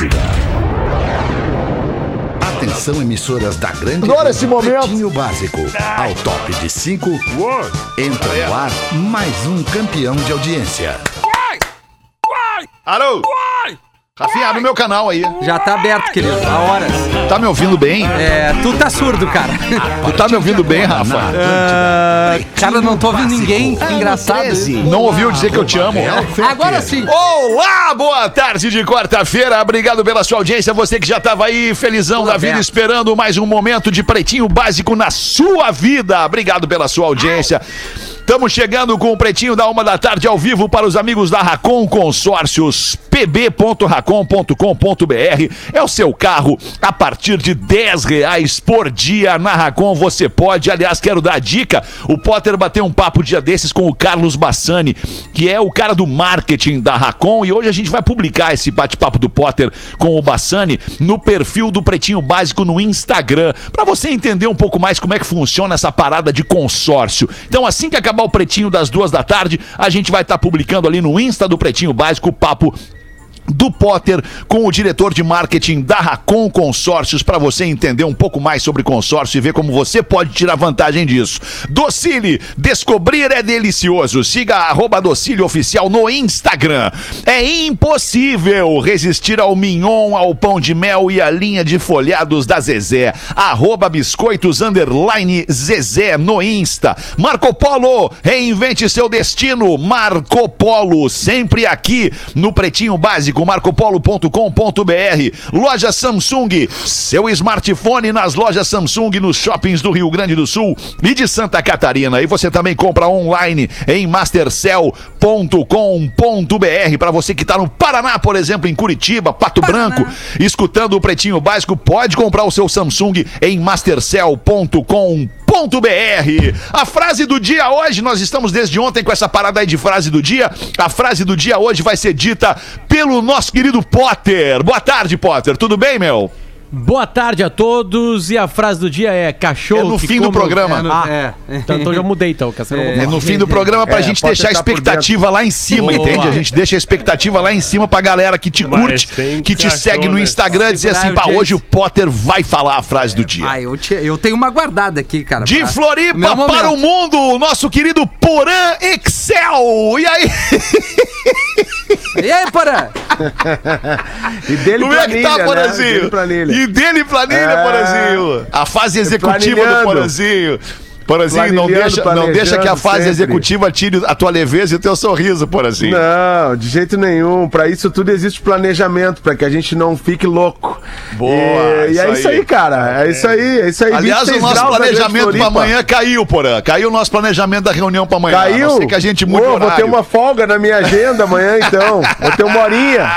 Atlântida. Atenção, emissoras da grande. Adoro esse momento. Pretinho Básico. Ao top de 5. Entra no ar mais um campeão de audiência. Alô? Rafinha, no meu canal aí. Já tá aberto, querido. Há horas. Tá me ouvindo bem? É, tu tá surdo, cara. Tu tá me ouvindo bem, Rafa? Ah, cara, não tô ouvindo ninguém. Engraçado. Não ouviu dizer que eu te amo? Agora sim. Olá, boa tarde de quarta-feira. Obrigado pela sua audiência. Você que já estava aí felizão da vida, esperando mais um momento de pretinho básico na sua vida. Obrigado pela sua audiência. Estamos chegando com o Pretinho da Uma da Tarde ao vivo para os amigos da Racon Consórcios. pb.racon.com.br é o seu carro a partir de 10 reais por dia na Racon. Você pode, aliás, quero dar a dica. O Potter bateu um papo dia desses com o Carlos Bassani, que é o cara do marketing da Racon. E hoje a gente vai publicar esse bate-papo do Potter com o Bassani no perfil do Pretinho Básico no Instagram, para você entender um pouco mais como é que funciona essa parada de consórcio. Então, assim que acabar o Pretinho das duas da tarde, a gente vai estar publicando ali no Insta do Pretinho Básico o papo do Potter com o diretor de marketing da Racon Consórcios para você entender um pouco mais sobre consórcio e ver como você pode tirar vantagem disso. Docile, descobrir é delicioso. Siga arroba Docile Oficial no Instagram. É impossível resistir ao mignon, ao pão de mel e à linha de folhados da Zezé. Arroba biscoitos underline Zezé no Insta. Marco Polo, reinvente seu destino. Marco Polo, sempre aqui no Pretinho Básico, marcopolo.com.br. Loja Samsung, seu smartphone nas lojas Samsung nos shoppings do Rio Grande do Sul e de Santa Catarina. E você também compra online em mastercell.com.br para você que está no Paraná, por exemplo, em Curitiba, Pato Branco, escutando o Pretinho Básico, pode comprar o seu Samsung em mastercell.com.br. A frase do dia hoje, nós estamos desde ontem com essa parada aí de frase do dia. A frase do dia hoje vai ser dita pelo nosso querido Potter. Boa tarde, Potter. Tudo bem, meu? Boa tarde a todos e a frase do dia é cachorro. É no que fim do programa. É no- Ah, é. Então, então já mudei então, que essa É no fim do programa pra É, gente deixar a por expectativa lá em cima, Boa. entende? A gente deixa a expectativa lá em cima pra galera que te curte, que te cachorro, segue no né? Instagram, dizer assim, pá, hoje o Potter vai falar a frase do dia. Ah, eu, te- eu tenho uma guardada aqui, cara. De pra- Floripa Meu momento. para o mundo, o nosso querido Porã Excel. E aí, E aí, Porã? E dele como é que tá, planilha, né? Porazinho? Dele planilha. E dele planilha, É. Porazinho. A fase executiva do. Porazinho. Porazinho, não deixa, não deixa que a fase sempre. executiva tire a tua leveza e o teu sorriso, Porazinho. Não, de jeito nenhum. Pra isso tudo existe planejamento, pra que a gente não fique louco. Boa, E, e é isso aí. aí, cara. É isso aí, é isso aí. Aliás, o 26 nosso planejamento pra Floripa. amanhã caiu, Porã. Caiu o nosso planejamento da reunião pra amanhã. Caiu? não ser que a gente mude Ô, o vou ter uma folga na minha agenda amanhã, então. Vou ter uma horinha.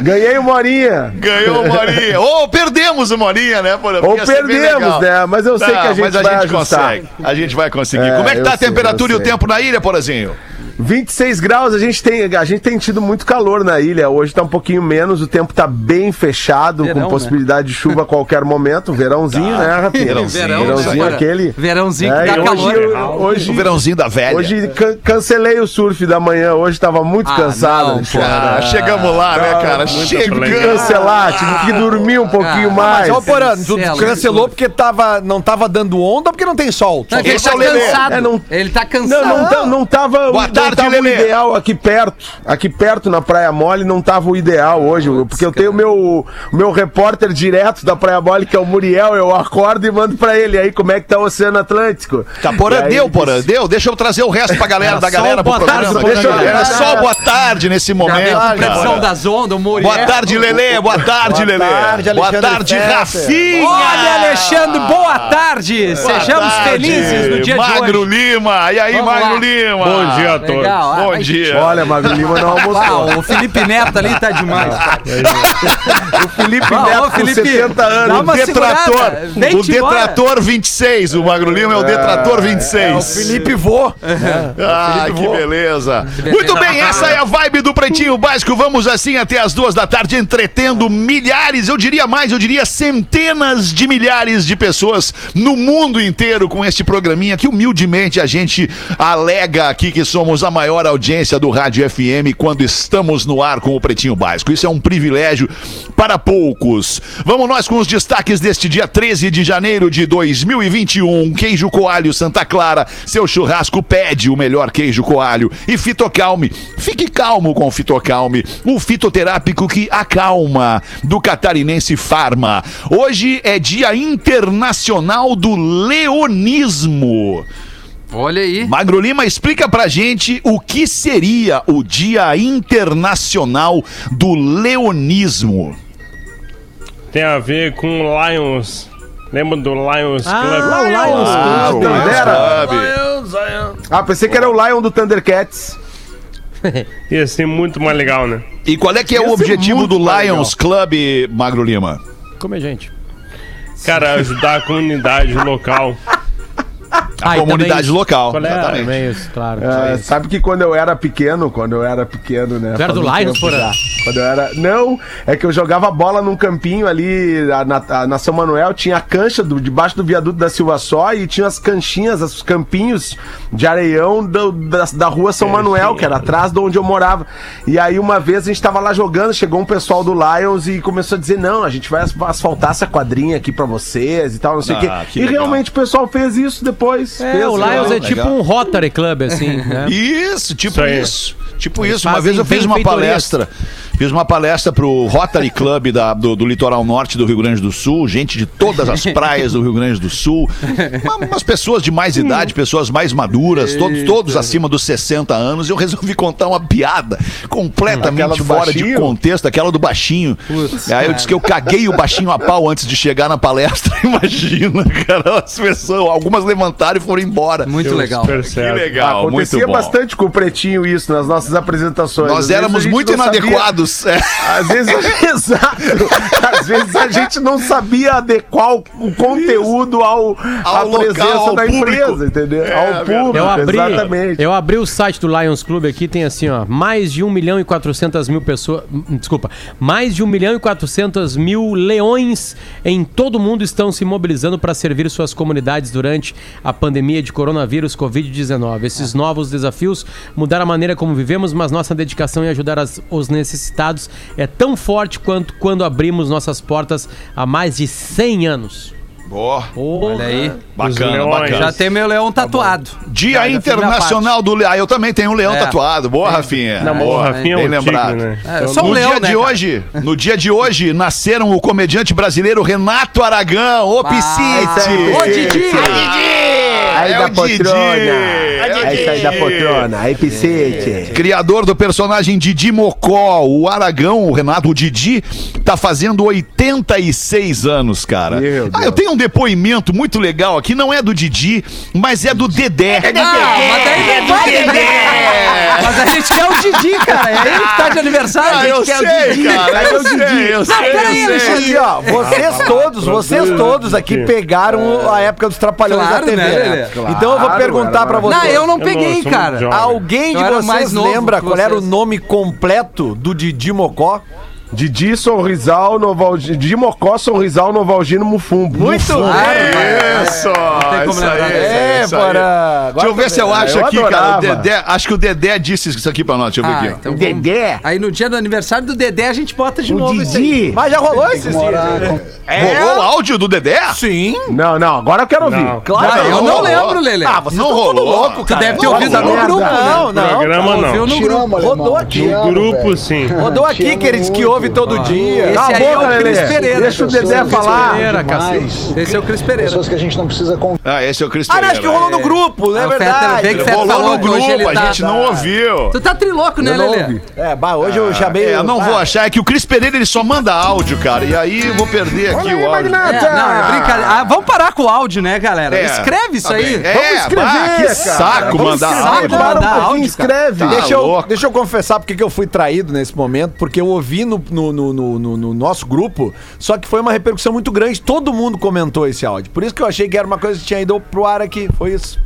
Ganhei uma horinha. Ganhou o Morinha. Ou perdemos o Morinha, né, Porã? Ou perdemos, né? Mas eu sei Não, que a gente mas a vai gente ajustar. consegue. A gente vai conseguir. É, Como é que tá a sei, temperatura e o tempo na ilha, Porazinho? 26 graus, a gente tem, a gente tem tido muito calor na ilha. Hoje tá um pouquinho menos, o tempo tá bem fechado, Verão, com possibilidade de chuva a qualquer momento. Verãozinho, né, Rafinha? Verãozinho, Verão, Verãozinho né? aquele. Verãozinho que É, dá calor. hoje, eu- hoje, O verãozinho da velha. hoje can- cancelei o surf da manhã, hoje tava muito Ah, cansado. não, Alexandre. Ah, chegamos lá, né, cara? Tive que Chegamos. cancelar, tive que dormir um pouquinho Ah, mais. Mas, ó, Porã, tu cancelou porque tava, não tava dando onda ou porque não tem sol? Não, Só que ele é tá cansado. É, não- Ele tá cansado. Não, não, tá- não tava, Boa não tarde, tava o Lelê. ideal aqui perto. Aqui perto na Praia Mole não tava o ideal hoje. Porque eu tenho o meu, o meu repórter direto da Praia Mole, que é o Muriel. Eu acordo e mando pra ele aí como é que tá o Oceano Atlântico. Tá, Porã, aí deu, Porã, disse- deu. Deixa eu trazer o resto pra galera, da só galera o pro boa programa. tarde do Deixa eu- programa. Era só o boa tarde nesse Já momento. cara. das ondas, o Muriel. Boa tarde, Lelê. Boa tarde, Boa Lelê. tarde, Boa tarde. Rafinha. Olha, Alexandre, boa tarde. Boa Sejamos tarde, felizes no dia Magro de hoje. Lima. E aí, Vamos Magro lá. Lima? Bom dia a todos. Legal. Ah, Bom dia. Olha, Magro Lima não almoçou. Ah, o Felipe Neto ali tá demais. o Felipe Ah, Neto ô, Felipe, com 70 dá anos. uma Detrator. O embora. Detrator 26. O Magro Lima é o Detrator 26. Felipe Vô. Ah, que beleza. Muito bem, essa é a vibe do Pretinho Básico. Vamos assim até as duas da tarde, entretendo milhares, eu diria mais, eu diria centenas de milhares de pessoas no mundo inteiro com este programinha que humildemente a gente alega aqui que somos a maior audiência do Rádio FM quando estamos no ar com o Pretinho Básico. Isso é um privilégio para poucos. Vamos nós com os destaques deste dia 13 de janeiro de 2021. Queijo Coalho Santa Clara, seu churrasco pede o melhor queijo coalho. E Fitocalme, fique calmo com o Fitocalme, o fitoterápico que acalma, do catarinense Farma. Hoje é Dia Internacional do Leonismo. Olha aí. Magro Lima, explica pra gente o que seria o Dia Internacional do Leonismo. Tem a ver com o Lions. Lembra do Lions Ah, Club? o Lions Ah, Club. o Tandera. Ah, pensei que era o Lion do Thundercats. Ia ser muito mais legal, né? E qual é que é Ia o objetivo do Lions Club, Magro Lima? Come, gente. Cara, ajudar a comunidade local. A Ah, comunidade local. Qual é? Exatamente. Também isso, claro. Ah, sabe que quando eu era pequeno, quando eu era pequeno, né? Tu era do Lions. Quando eu era. Não, é que eu jogava bola num campinho ali na, na- na São Manuel, tinha a cancha do, debaixo do viaduto da Silva Só e tinha as canchinhas, os campinhos de areião do- da, da rua São Manuel, que era atrás de onde eu morava. E aí uma vez a gente tava lá jogando, chegou um pessoal do Lions e começou a dizer: não, a gente vai as- asfaltar essa quadrinha aqui pra vocês e tal, não sei o Ah, quê. que E legal. realmente o pessoal fez isso depois. É, fez, o Lions é tipo um Rotary Club, assim, né? Isso, tipo Isso isso. Tipo Eles isso. Uma vez eu fiz uma palestra. Fiz uma palestra pro Rotary Club da- do, do litoral norte do Rio Grande do Sul, gente de todas as praias do Rio Grande do Sul, uma- umas pessoas de mais idade, pessoas mais maduras, todos, todos acima dos 60 anos. Eu resolvi contar uma piada completamente fora de baixinho? contexto, aquela do baixinho. Aí eu disse que eu caguei o baixinho a pau antes de chegar na palestra. Imagina, cara, as pessoas, algumas levantaram e foram embora. Muito Deu legal. Que legal, muito Acontecia bom. bastante com o Pretinho isso nas nossas apresentações. Às Nós a éramos muito não inadequados. é. Às vezes, exato. Às vezes a gente não sabia adequar o, o conteúdo ao, à Ao local, presença ao da público. empresa, entendeu? ao público, Eu abri, exatamente. eu abri o site do Lions Club aqui, tem assim, ó, mais de 1 milhão e 400 mil pessoas, hum, desculpa, mais de 1 milhão e 400 mil leões em todo o mundo estão se mobilizando para servir suas comunidades durante a pandemia de coronavírus Covid-19. Esses novos desafios mudaram a maneira como vivemos, mas nossa dedicação em ajudar as- os necessitados é tão forte quanto quando abrimos nossas portas há mais de 100 anos. Boa. Olha aí. Bacana, bacana. Já tem meu leão tatuado. Dia Já- já fiz minha Internacional do Leão. Ah, eu também tenho um leão É. tatuado. Boa, Rafinha. Não, Boa. Rafinha é Bem o lembrado. né? É, sou um no leão, dia né, de cara? hoje, no dia de hoje, nasceram o comediante brasileiro Renato Aragão, o Piscite. Ô, Didi! Aí É da o Didi. poltrona. É É aí da poltrona. Aí, Piscite. Criador do personagem Didi Mocó, o Aragão, o Renato, o Didi, tá fazendo 86 anos, cara. Meu Ah, Deus. eu tenho um depoimento muito legal aqui, não é do Didi, mas é do Dedé. É do Ah, mas daí não vai, né? Mas a gente quer o Didi, cara. É ele que tá de aniversário. Ah, a gente eu quer sei, o Didi. cara, eu sei, eu sei, peraí, eu sei. Aqui, ó, vocês todos, vocês todos aqui pegaram a época dos Trapalhões Claro, da TV, né, Lelê? Então eu vou Claro, perguntar era pra vocês. Não, eu não Eu peguei, não sou cara. Alguém de Eu vocês lembra qual era o vocês. nome completo do Didi Mocó? Didi Sorrisal, Novalgino. Didi Mocó, Sorrisal, Novalgino, Mufumbo. Muito Mufumbo. bem. Isso, tem como isso lembrar aí. É, isso aí. para. Deixa eu ver se eu acho Eu aqui, cara. O adorava. Dedé, acho que o Dedé disse isso aqui pra nós. Deixa eu ver Ah, aqui. então vamos- Dedé. Aí no dia do aniversário do Dedé a gente bota de O novo isso aí. Didi. Mas já rolou esses dias. Rolou o áudio do Dedé? Sim. Não, não, agora eu quero ouvir. Não. Claro. Ah, eu não rolou. lembro, Lelê. Ah, vocês Não rolou. louco, Tu cara. deve ter Não, ouvido no grupo, né? Não, não. Programa não. no grupo. Rodou aqui. No grupo, sim. Rodou aqui, que ele disse que ouve todo dia. Esse aí é o Cris. Pereira. Deixa o Dedé falar. Esse é o Cris Pereira. Pessoas que a gente não precisa. Ah, esse é o Cris Ah, Pereira. acho que rolou no grupo, não Ah, é o Fetter, verdade. Rolou no grupo, a tá- gente não ouviu. Tu tá triloco, né, Lelê? É, bah, hoje eu chamei. É, eu não vou achar, é que o Cris Pereira ele só manda áudio, cara. E aí eu vou perder aqui o áudio. É, não, é brincadeira. Ah, vamos parar com o áudio, né, galera? Escreve isso aí. Vamos escrever, que cara. saco mandar áudio. Escreve. Tá Deixa eu, louco. deixa eu confessar porque que eu fui traído nesse momento, porque eu ouvi no, no, no, no- no- no nosso grupo, só que foi uma repercussão muito grande, todo mundo comentou esse áudio. Por isso que eu achei que era uma coisa que tinha ido pro ar aqui, foi isso.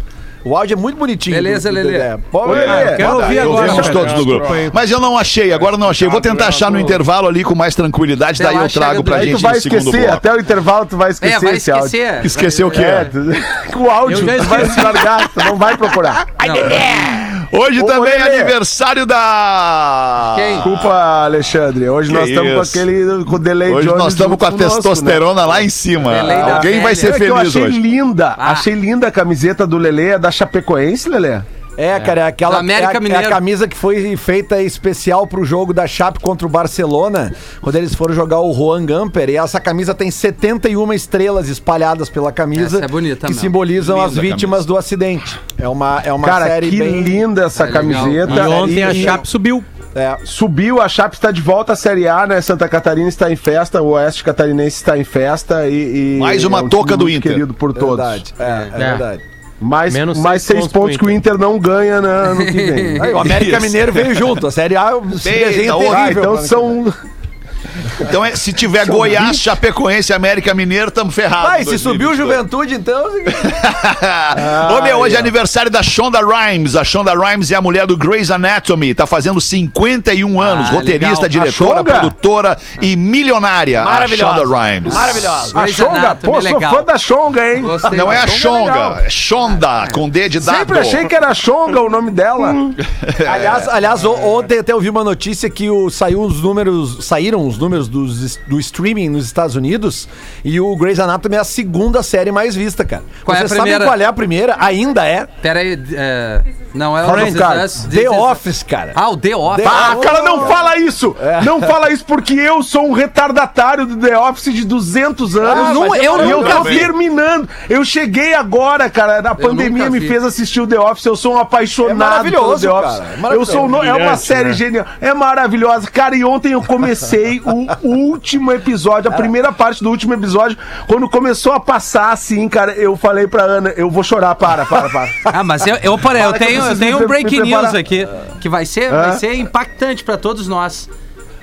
O áudio é muito bonitinho. Beleza, Lelê. Ô, Lelê, quero ouvir agora. Ouvimos todos do grupo. Mas eu não achei, agora não achei. Vou tentar achar no intervalo ali com mais tranquilidade, daí eu trago pra gente tu vai no segundo esquecer, bloco. até o intervalo tu vai esquecer É, vai esse áudio. esquecer. Esqueceu o quê? É, o áudio, tu vai se largar, tu não vai procurar. Não. Hoje Ô, também é aniversário da. Quem? Desculpa, Alexandre. Hoje Que nós estamos com aquele com o delay Hoje Jones nós estamos com a conosco, testosterona lá em cima. Alguém vai ser né? É que eu feliz achei hoje. linda, Ah. achei linda a camiseta do Lelê, é da Chapecoense, Lelê. É, cara, é aquela Da América é a, é a camisa que foi feita especial pro jogo da Chape contra o Barcelona, quando eles foram jogar o Juan Gamper, e essa camisa tem 71 estrelas espalhadas pela camisa Essa é bonita que mesmo. simbolizam Linda as vítimas do acidente. É uma é uma Cara, série que bem linda essa É legal. camiseta. E ontem a E- Chape subiu. é, Subiu, a Chape está de volta à Série A, né? Santa Catarina está em festa, o Oeste Catarinense está em festa e. e Mais uma é um toca time do muito Inter. querido por todos. verdade. É, é, É. verdade. Mais, Menos mais seis pontos pontos que o Inter não ganha na, ano que vem. Aí, o América. Mineiro veio junto, a Série A Eita, desenho é ô, terrível. Ah, então são. Então, é, se tiver Goiás, Chapecoense, América Mineiro, estamos ferrados. Vai, se subiu o 2022. Juventude, então. Ô meu, hoje é aniversário da Shonda Rhimes. A Shonda Rhimes é a mulher do Grey's Anatomy. Tá fazendo 51 anos. Ah, roteirista, legal. diretora, Shonda? produtora e milionária. Maravilhosa. A Shonda Rhimes. Maravilhosa. A Xonga, Anatomy, pô, sou fã da Xonga, hein? Gostei. Não é a Shonga é. Shonga, é Shonda, com D de dado. Sempre achei que era Xonga o nome dela. Aliás, aliás, o- ontem até eu vi uma notícia que o, saiu os números, saíram os números dos, do streaming nos Estados Unidos e o Grey's Anatomy é a segunda série mais vista, cara. Qual é Você a sabe primeira? qual é a primeira? Ainda é Pera aí, é... Não, é. Us, This The Is. Office, cara. Ah, o The Office. Ah, cara, não fala isso! Não fala isso porque eu sou um retardatário do The Office de 200 anos. Ah, não- eu E eu nunca tô vi. terminando. Eu cheguei agora, cara. A pandemia me vi. fez assistir o The Office. Eu sou um apaixonado É maravilhoso, pelo The Office. cara. É maravilhoso. eu sou um- é uma série né? genial. É maravilhosa. Cara, e ontem eu comecei o último episódio, a primeira parte do último episódio. Quando começou a passar assim, cara, eu falei pra Ana, eu vou chorar. Para, para, para. Ah, mas eu, eu, eu tenho, eu tenho um me news aqui que vai ser, vai ser impactante pra todos nós.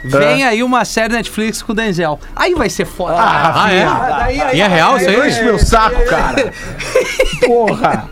Vem aí uma série Netflix com o Denzel. Aí vai ser foda. Ah, é? E é real isso Enche aí? meu saco, cara. Porra.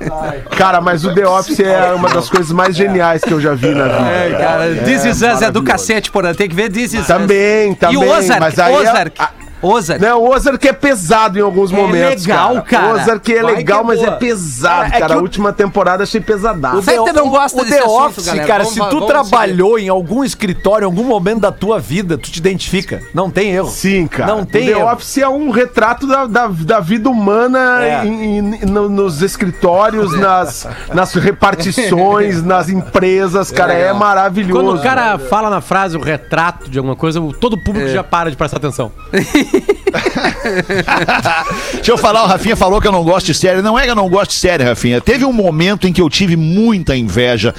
Cara, mas o The Office é uma das coisas mais geniais que eu já vi na vida. É, cara, This Is Us é do cacete, porra. Tem que ver This Is Us. Também, E também, o Ozark, mas aí é- Ozark. Ozark. Não, o Ozark é pesado em alguns momentos. legal, cara. O Ozark é Vai legal, que é mas é boa. pesado, Cara, é cara. que A última temporada achei pesadaço. O Fetter não gosta o desse The assunto, Office, galera. cara, Vamos- se tu vamos trabalhou em algum escritório, em algum momento da tua vida, tu te identifica. Não tem erro. Sim, cara. Não tem o The erro. Office é um retrato da, da, da vida humana É. em- em- no- nos escritórios, nas, nas repartições, nas empresas, cara. É, maravilhoso. Quando o cara fala na frase o retrato de alguma coisa, todo o público já para de prestar atenção. Deixa eu falar, o Rafinha falou que eu não gosto de série. Não é que eu não gosto de série, Rafinha. Teve um momento em que eu tive muita inveja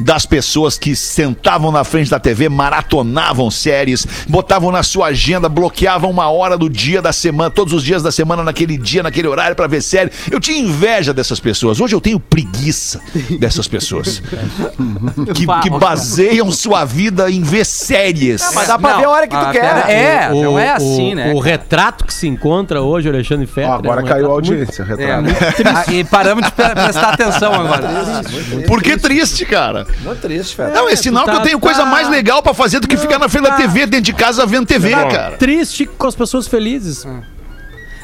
das pessoas que sentavam na frente da TV, maratonavam séries, botavam na sua agenda, bloqueavam uma hora do dia da semana, todos os dias da semana, naquele dia, naquele horário pra ver série. Eu tinha inveja dessas pessoas. Hoje eu tenho preguiça dessas pessoas. que, que baseiam sua vida em ver séries. Mas dá pra Não, ver a hora que tu ah, quer. pera- É, o, não é o- assim, né? O retrato que se encontra hoje, o Alexandre Fetter. Ó, agora é um caiu a muito- audiência, É, retrato. Ah, e paramos de pre- prestar atenção agora. Por que triste, cara? Muito triste, velho. Não, é sinal tá- que eu tenho coisa tá- mais legal pra fazer do que ficar na frente da TV, dentro de casa, vendo TV, cara. Triste com as pessoas felizes.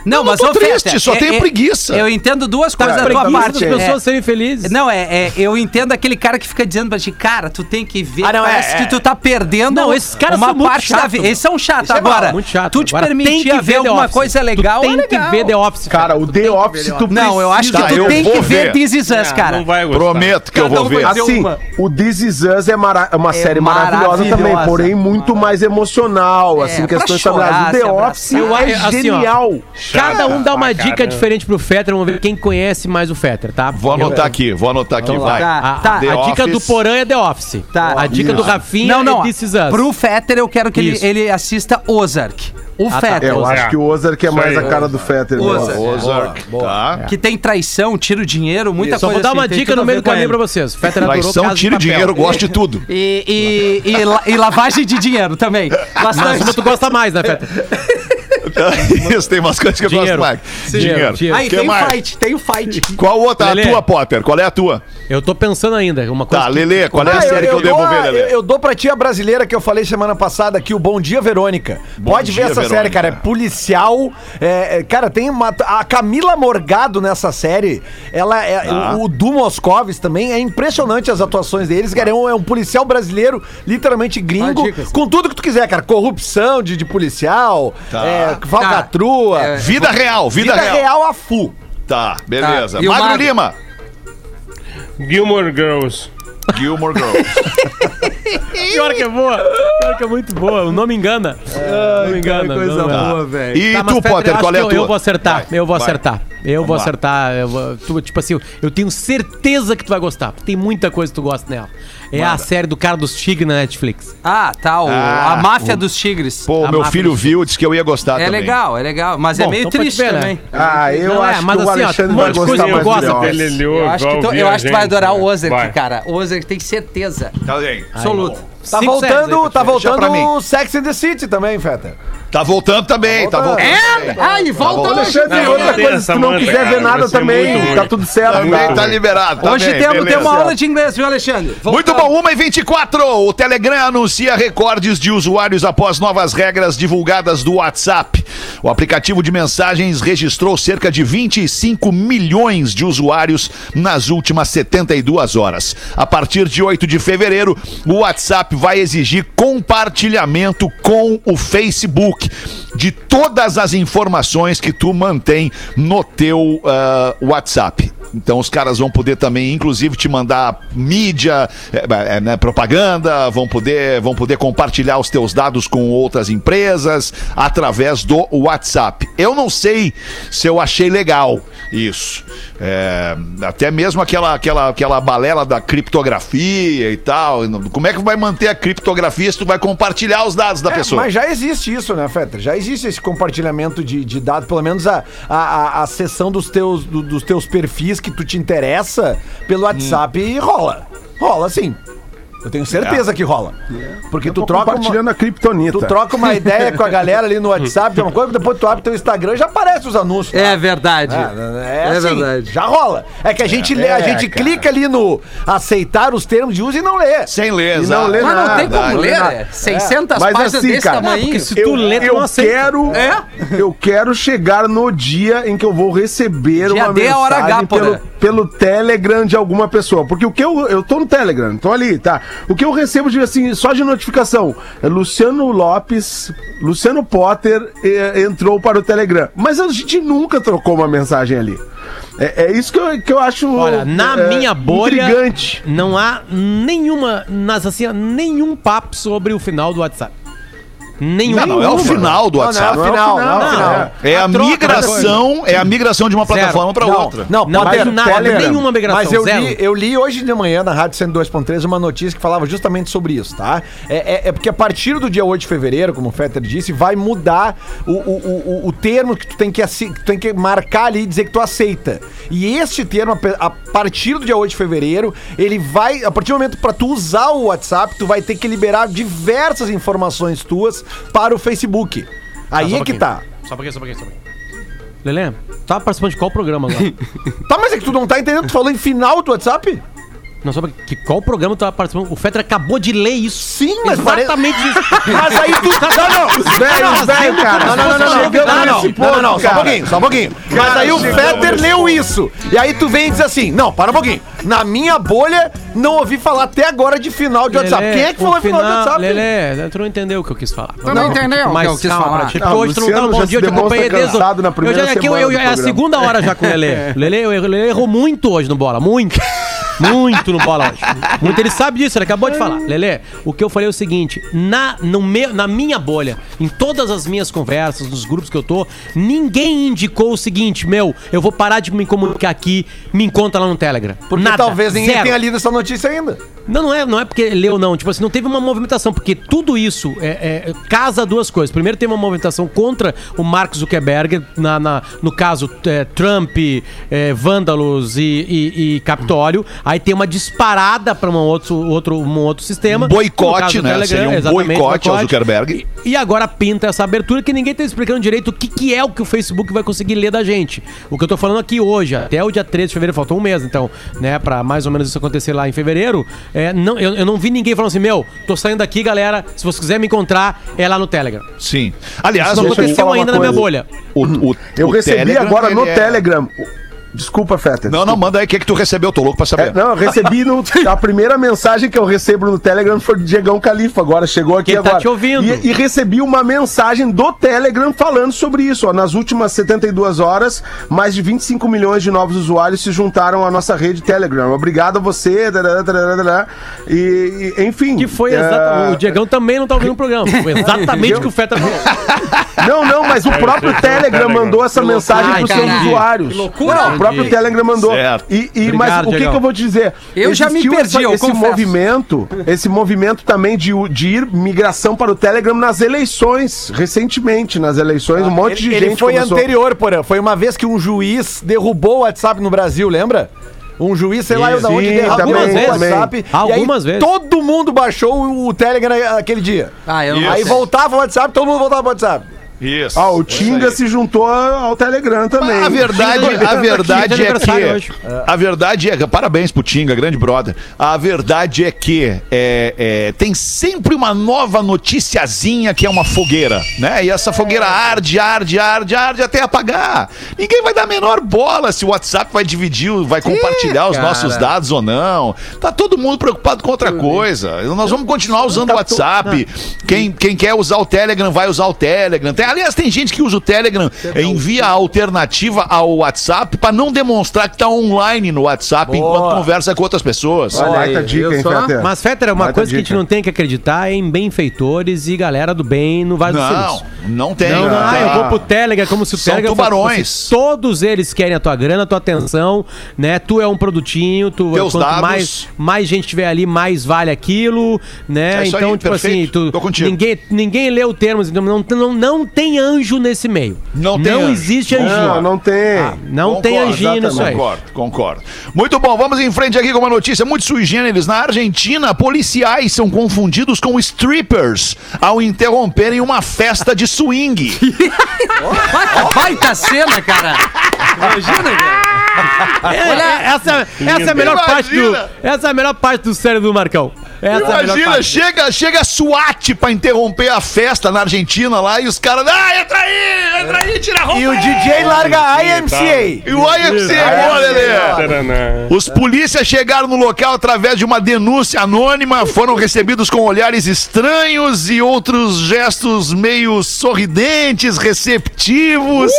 Não, não tô triste, só tenho preguiça. Eu entendo duas Tá coisas da tua parte. das É, pessoas serem felizes. Não, é, é, eu entendo aquele cara que fica dizendo pra ti, cara, tu tem que ver, Ah, não, é, parece é. que tu tá perdendo Não, esses caras uma são muito parte da vida. Eles são chatos. É Agora, muito chato. tu te Agora, que ver alguma coisa legal, tu tem é legal. que ver The Office. Cara, o The Office, tu Não, eu acho que Tá, tu eu tem que ver. This Is Us, cara. Não vai. Prometo que eu vou ver. Assim, o This Is Us é, é uma É série maravilhosa, também, porém muito mais emocional, É, assim, questões familiares. O The. Office Eu é genial. Cada um dá uma pra dica caramba. diferente pro Fetter. Vamos ver quem conhece mais o Fetter, tá? Vou anotar aqui, vou anotar aqui, vai. Tá, A, tá. a The dica do. Porã é The Office. Tá. A dica do Rafinha Não, não. é This Is Us. Pro Fetter, eu quero que ele, Isso. ele assista Ozark. O tá. Fetter. É, eu É. acho que o Ozark é Isso mais aí. a cara do Fetter. Ozark. Ozark, tá? Que tem traição, tiro dinheiro, muita Só coisa vou dar uma assim, dica no a meio do caminho pra vocês. Fetter Traição, tiro dinheiro, gosto de tudo. E, e, e, e lavagem de dinheiro também. Mas Bastante. uma tu gosta mais, né, Fetter? Isso, tem umas coisas que eu Dinheiro. gosto mais. Dinheiro, dinheiro. Aí Que tem o mais? fight, tem o fight. Qual outra? A Lelê. tua, Potter? Qual é a tua? Eu tô pensando ainda. Uma coisa Tá, que- Lelê, qual é a Ah, série que eu devo dou ver, a- Lelê? eu, eu dou pra ti a brasileira que eu falei semana passada aqui, o Bom Dia Verônica. Pode Dia, ver essa Verônica. série, cara. É policial. é, é, cara, tem uma. A Camila Morgado nessa série. Ela é. Ah. O, o Du Moscovis também. É impressionante as atuações deles, cara. É um, é um policial brasileiro, literalmente gringo. Ah, com tudo que tu quiser, cara. Corrupção de, de policial, Tá. é, falcatrua. Tá. É. Vida real, vida, Vida real. real a fu. Tá, beleza. Tá. Magro Magro? Lima. Gilmore Girls. Gilmore Girls. Pior que é boa. Pior que é muito boa. O nome engana. não me engana. coisa não boa, velho. E Tá, tu, Fetter, Potter, eu qual é a que tua? eu, eu vou acertar, Vai, eu vou vai. acertar. Eu vou lá. acertar. Eu vou- tu, tipo assim, eu tenho certeza que tu vai gostar. Tem muita coisa que tu gosta nela. É a série do cara dos tigres na Netflix. Ah, tá. o- Ah, a máfia dos tigres. Pô, A meu filho viu, disse que eu ia gostar é também. legal, é legal. Mas é Bom, meio então pode triste ver, né? também. Ah, eu Não, é, acho mas que o assim, ó, Alexandre um vai monte de gostar coisa que eu mais gosto The Office. Eu acho que, tu, eu acho que tu vai adorar o né? Ozark, Vai. cara. O Ozark tem certeza. Tá bem. Absoluta. Tá Cinco séries aí voltando, pra tá te ver. Deixa pra voltando o Sex and the City também, Feta. Tá voltando também, tá voltando. É? Ah, e volta hoje. Alexandre, Não, outra coisa, se tu não Samanta, quiser cara, ver nada também, tá tudo certo. Também tá? tá liberado. tá Hoje bem, temos, temos uma aula de inglês, viu, Alexandre? Muito bom, 1 e 24 O Telegram anuncia recordes de usuários após novas regras divulgadas do WhatsApp. O aplicativo de mensagens registrou cerca de 25 milhões de usuários nas últimas 72 horas. A partir de 8 de fevereiro, o WhatsApp vai exigir compartilhamento com o Facebook de todas as informações que tu mantém no teu ah, WhatsApp. Então os caras vão poder também, inclusive, te mandar mídia, é, é, né, propaganda, vão poder, vão poder compartilhar os teus dados com outras empresas através do WhatsApp. Eu não sei se eu achei legal isso. É, até mesmo aquela, aquela, aquela balela da criptografia e tal. Como é que vai manter a criptografia se tu vai compartilhar os dados da É, pessoa? Mas já existe isso, né, Fetter? Já existe esse compartilhamento de, de dados, pelo menos a, a, a, a seção dos teus, do- dos teus perfis que tu te interessa pelo WhatsApp e rola. Rola sim. Eu tenho certeza que rola. Porque tu troca uma, compartilhando a Kryptonita. tu troca uma ideia com a galera ali no WhatsApp, de uma coisa, depois tu abre teu Instagram já aparece os anúncios. É verdade. É, É assim, verdade. Já rola. É que a gente lê, a É, gente cara. clica ali no aceitar os termos de uso e não lê. Sem ler, E não lê Mas não tem nada, como ler, nada. né? 600 Mas páginas assim, desse cara, tamanho. porque se Eu, tu lê, tu eu não aceita. quero, É? eu quero chegar no dia em que eu vou receber Dia uma D, a hora mensagem H, pelo, pelo Telegram de alguma pessoa. Porque o que eu, eu tô no Telegram, tô ali, tá? O que eu recebo de assim, só de notificação, é Luciano Lopes, Luciano Potter eh, entrou para o Telegram. Mas a gente nunca trocou uma mensagem ali. É, é isso que eu, que eu acho Olha, na é, minha bolha, intrigante. não há nenhuma, nas, assim, nenhum papo sobre o final do WhatsApp. Nenhum. Não, não é o final do Não, não é WhatsApp. o final, não é o Não, final. É a, A migração, é a migração de uma plataforma para outra. Não, Não, mas nada, nenhuma migração, Mas eu li, eu li hoje de manhã na Rádio 102.3 uma notícia que falava justamente sobre isso, tá? É, é- é porque a partir do dia 8 de fevereiro, como o Fetter disse, vai mudar o, o, o, o termo que tu tem que, que tu tem que marcar ali e dizer que tu aceita. E este termo, a partir do dia 8 de fevereiro, ele vai, a partir do momento pra tu usar o WhatsApp, tu vai ter que liberar diversas informações tuas para o Facebook. Aí só é que tá. Só um pouquinho, só um pouquinho, só um pouquinho. Lelê, tá participando de qual programa agora? Tá, mas é que tu não tá entendendo? Tu falou em final do WhatsApp? Não, só pouquinho. que qual programa tu tá participando? O Fetter acabou de ler isso. Sim, mas parece- Exatamente isso. Mas aí tu. Não, não. Velho, velho, cara. Não, não, não, não, não, Chegamos não, não, nesse não, não, não, ponto, só um cara. pouquinho, só um pouquinho. Mas aí o chegamos Fetter nesse leu isso. E aí tu vem e diz assim: não, para um pouquinho. Na minha bolha, não ouvi falar até agora de final de WhatsApp. Lelê, Quem é que falou final de WhatsApp? Lelê, tu não entendeu o que eu quis falar. Tu não entendeu o Mas que eu quis falar. pra ti, Não, porque hoje tu não tá no Luciano bom já dia, eu se te acompanhei demonstra desde cansado na primeira eu já, aqui, eu, semana eu, do é a programa. segunda hora já com o Lelê. O Lelê, o Lelê errou muito hoje no bola, muito. Muito no bola hoje. Muito, ele sabe disso, ele acabou de falar. Lelê, o que eu falei é o seguinte: na, no meu, na minha bolha, em todas as minhas conversas, nos grupos que eu tô, ninguém indicou o seguinte: meu, eu vou parar de me comunicar aqui, me encontra lá no Telegram. Porque Nada, talvez ninguém zero. tenha lido essa notícia ainda. Não, não é, não é porque leu, não. Tipo assim, não teve uma movimentação, porque tudo isso é, é- casa duas coisas. Primeiro, teve uma movimentação contra o Mark Zuckerberg, na, na- no caso, é, Trump, é, vândalos e, e- e Capitólio. Aí tem uma disparada para um outro, outro, um outro sistema. Um boicote, né? Seria um exatamente, boicote ao Zuckerberg. E, e agora pinta essa abertura que ninguém tá explicando direito o que, que é o que o Facebook vai conseguir ler da gente. O que eu tô falando aqui hoje, até o dia 13 de fevereiro, faltou um mês, então, né, pra mais ou menos isso acontecer lá em fevereiro, é, não, eu, eu não vi ninguém falando assim, meu, tô saindo daqui, galera, se você quiser me encontrar, é lá no Telegram. Sim. Aliás, Isso não aconteceu ainda na minha bolha. o, o, Eu o recebi Telegram, agora no é- Telegram. Desculpa, Feta. Não, não, manda aí o que, que tu recebeu, tô louco pra É, saber. não, eu recebi no, a primeira mensagem que eu recebo no Telegram foi do Diegão Califa, agora chegou aqui Ele tá agora. te ouvindo. E, e recebi uma mensagem do Telegram falando sobre isso. Ó, nas últimas 72 horas, mais de 25 milhões de novos usuários se juntaram à nossa rede Telegram. Obrigado a você. dará, dará. E, e, enfim. Que foi é, exatamente. O Diegão também não tá ouvindo o programa. Foi exatamente o que o Feta falou. Não, não, mas o próprio é o Telegram mandou essa mensagem Ai, para os seus caralho. usuários. Que loucura. Não, próprio. Telegram mandou. Certo. E, e- Obrigado, mas o que, que eu vou te dizer? Eu já me perdi, essa- eu esse confesso. movimento, esse movimento também de, de ir migração para o Telegram nas eleições, recentemente nas eleições, um monte de ele, ele gente foi começou- anterior, porra. Foi uma vez que um juiz derrubou o WhatsApp no Brasil, lembra? Um juiz, sei lá eu da onde, derrubou o. WhatsApp. Algumas e aí vezes. todo mundo baixou o- o Telegram naquele dia. Ah, eu não Aí sei. voltava o WhatsApp, todo mundo voltava pro WhatsApp. Isso. Ah, o Tinga se juntou ao Telegram também. A verdade, a verdade é aniversário que. hoje. A verdade é. Parabéns pro Tinga, grande brother. A verdade é que é, é, tem sempre uma nova noticiazinha que é uma fogueira, né? E essa fogueira arde, arde, arde, arde até apagar. Ninguém vai dar a menor bola se o WhatsApp vai dividir, vai compartilhar os cara. nossos dados ou não. Tá todo mundo preocupado com outra coisa. Nós vamos continuar usando o WhatsApp. Quem, quem quer usar o Telegram vai usar o Telegram. Tem- aliás, tem gente que usa o Telegram, envia a alternativa ao WhatsApp pra não demonstrar que tá online no WhatsApp enquanto conversa com outras pessoas. Olha, aí, dica, viu hein? Feta? Mas, Fetter, uma Baita coisa que a gente dica. não tem que acreditar é em benfeitores e galera do bem no Vale do Não, Silício. não tem. Não, não, ah, eu vou pro Telegram como se o São Telegram tubarões. fosse- todos eles querem a tua grana, a tua atenção, né? Tu é um produtinho, tu Teus quanto dados. mais mais gente tiver ali, mais vale aquilo, né? É isso então, aí, tipo perfeito. assim, tu, ninguém ninguém lê o termo, então não, não, não tem anjo nesse meio. Não tem anjo. existe anjinho. Não, não tem. Ah, não tem Concordo, anjinho nisso aí. Concordo, concordo. Muito bom, vamos em frente aqui com uma notícia muito sui generis. Na Argentina, policiais são confundidos com strippers ao interromperem uma festa de swing. Baita, baita cena, cara. Imagina, cara. É, é, essa, essa é a melhor parte do Imagina. essa é a melhor parte do cérebro do Marcão. Essa é melhor Imagina, parte. chega, chega a SWAT pra interromper a festa na Argentina lá e os caras, ah, entra aí, entra aí, tira a roupa E o aí." DJ larga a IMCA. E o IFC, boa, Lelê. Os polícias chegaram no local através de uma denúncia anônima, foram recebidos com olhares estranhos e outros gestos meio sorridentes, receptivos.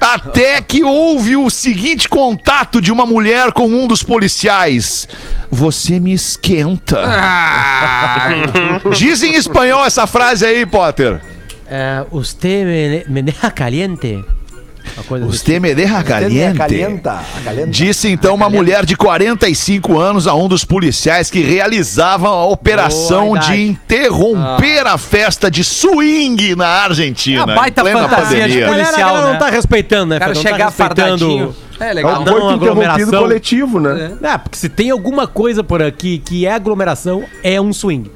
Até que houve o seguinte contato de uma mulher com um dos policiais. Você me esquenta. Diz em espanhol essa frase aí, Potter. É, usted me, me deja caliente. Você me deja caliente. Disse então uma mulher de 45 anos a um dos policiais que realizavam a operação Boa de interromper a festa de swing na Argentina. Ah, baita em plena fantasia de pandemia. A galera, policial, a galera né? não tá respeitando, né? O cara? Não chegar tá respeitando- fardadinho. É É legal. um Não, coito interrompido aglomeração. coletivo, né? É, porque se tem alguma coisa por aqui que é aglomeração, é um swing.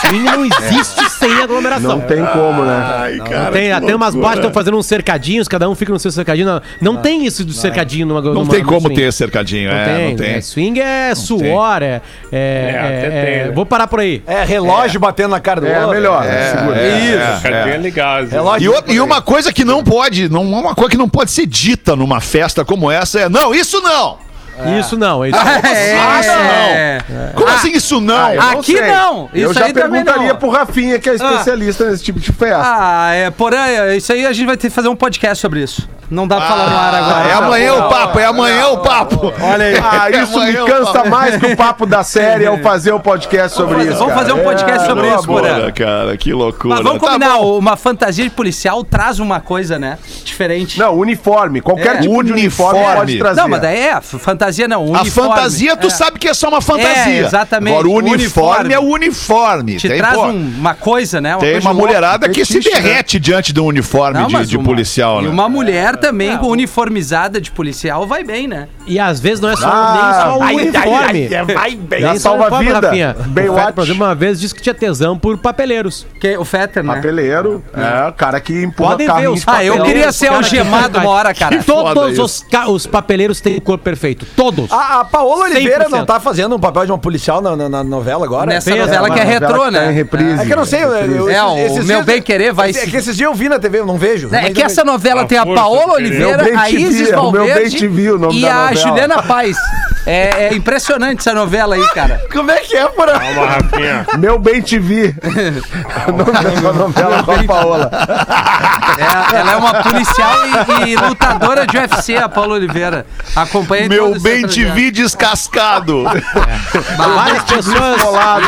Swing não existe sem aglomeração. Não tem como, né? Ai, cara, tem, que até umas boates estão fazendo uns cercadinhos, cada um fica no seu cercadinho. Não, não tem isso do cercadinho numa Não numa- tem como swing. ter cercadinho, Não é, tem, não tem. né? Swing é suor, é. é- até é- tem, é- né? Vou parar por aí. É relógio batendo na cara do É, outro. melhor. É, segura. é, Cadê é. é legal? Relógio E, o- e uma coisa que não pode, não, uma coisa que não pode ser dita numa festa como essa é, não, isso não. Isso não, isso É. Como assim isso não? Ah, eu não Aqui sei. não. Eu Isso já aí também perguntaria não. pro Rafinha, que é especialista nesse tipo de festa. Ah, é, porém, isso aí a gente vai ter que fazer um podcast sobre isso. Não dá pra falar no ar agora. é amanhã o papo, é amanhã o papo. Olha aí. Ah, isso me cansa mais que o papo da série ao fazer o podcast sobre isso. Vamos cara. fazer um podcast É, sobre isso. Porã. Loucura, cara, que loucura. Mas vamos Tá combinar, bom. uma fantasia de policial traz uma coisa, né? Diferente. Não, uniforme. Qualquer É. tipo de uniforme Uniforme. pode trazer. Não, mas daí é, fantasia fantasia não, o A uniforme. fantasia, tu É. sabe que é só uma fantasia. É, exatamente. Agora, o uniforme, uniforme. é o uniforme. Te Tem, traz pô, um- uma coisa, né? tem coisa uma mulherada que se né? derrete diante do uniforme Não, de, de uma- policial, E né? uma mulher também com uniformizada de policial vai bem, né? E às vezes não é só, Ah, nem só o Ai, ai, uniforme. ai, vai bem. Salva uniforme, vida. Rafinha. Baywatch. Por exemplo, uma vez disse que tinha tesão por papeleiros. Que, o Fetter, né? Papeleiro, é, o cara que empurra Podem ver os de Ah, eu queria ser algemado uma hora, cara. Todos os, os papeleiros têm o corpo perfeito. Todos. A, a Paola Oliveira 100%. não tá fazendo um papel de uma policial na, na- na novela agora? Nessa fez, novela uma que é retrô, tá em né? reprise. É que eu não sei. Eu, eu, É, o esses Meu dias- Bem Querer vai É se- que esses dias eu vi na TV, eu não vejo. É Mas que essa novela A tem a Paola. Oliveira, a Isis é o Meu Bem Valverde Te Vi o nome e da a. Juliana Paz. É, é impressionante essa novela aí, cara. Como é que é, porra? Calma, Rafinha. Meu Bem Te Vi. o nome novela com a Paola. É, ela é uma policial e, e lutadora de UFC, a Paola Oliveira. Acompanha Meu bem te vi descascado. Várias pessoas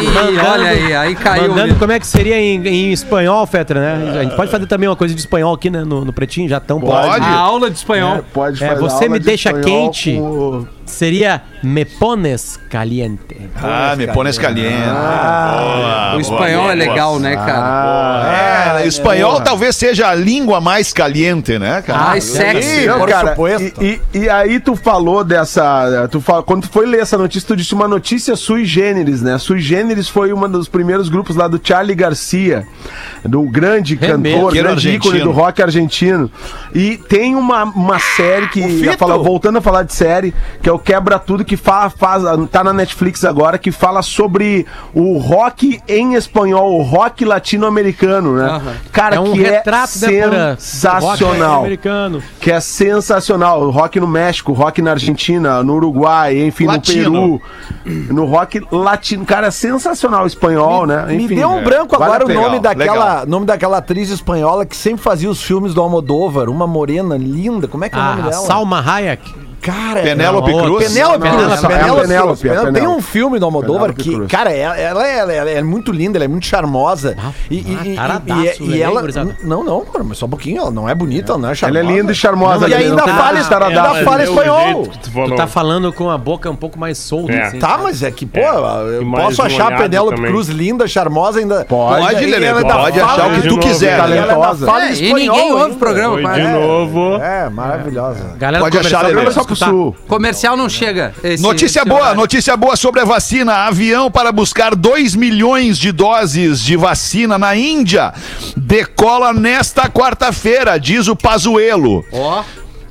Ih, mandando, olha aí, aí caiu. mandando como é que seria em, em espanhol, Fetra, né? A gente pode fazer também uma coisa de espanhol aqui, né? No, no Pretinho, já tão Pode. A aula de espanhol. Pode É, fazer você aula me de deixa quente. com- Seria me pones caliente. Ah, me pones caliente. Ah, Boa, O espanhol boa, é boa. legal, né, cara? Ah, É, espanhol talvez seja a língua mais caliente, né, cara? Mais sexy. Não, por cara. E, e- e aí tu falou dessa. Tu fal- quando tu foi ler essa notícia, tu disse uma notícia sui generis, né? Sui generis foi um dos primeiros grupos lá do Charlie Garcia, do grande É cantor, grande ícone argentino. do rock argentino. E tem uma, uma série que. Fala- voltando a falar de série, que é o Quebra Tudo, que fa, faz, tá na Netflix agora, que fala sobre o rock em espanhol, o rock latino-americano, né? Cara, é um que retrato é né, pura- sensacional rock americano. que é sensacional. O rock no México, rock na Argentina, no Uruguai, enfim, Latino. no Peru. No rock latino. Cara, é sensacional o espanhol, né? Me Enfim, deu um é. branco Vale agora a o nome Legal, daquela, legal. nome daquela atriz espanhola que sempre fazia os filmes do Almodóvar, uma morena linda. Como é que é o nome A dela? Salma Hayek. Cara, Penélope Não, Cruz. Penélope Cruz. é Penélope é Tem um filme do Almodóvar que, Cruz. cara, ela, ela, ela- ela é muito linda, ela é muito charmosa. e, e, ah, e- e- e Lelê, ela. Não, não, cara, mas só um pouquinho. Ela não é bonita, ela não é Ela charmosa. é linda e charmosa. E ainda fala, ainda Ela fala espanhol. tu tá falando com a boca um pouco mais solta, É. assim. Tá, mas é que, pô, É. eu posso achar a Penélope. Cruz linda, charmosa ainda. Pode, Lelê, ela pode achar o que tu quiser. E ela talentosa. fala É, e espanhol ninguém ouve o programa, de novo. É, maravilhosa. Pode achar, Lelê. Pro escutar. sul. Comercial não chega. esse- Notícia esse boa, horário. notícia boa sobre a vacina. Avião para buscar 2 milhões de doses de vacina na Índia decola nesta quarta-feira, diz o Pazuello. Ó,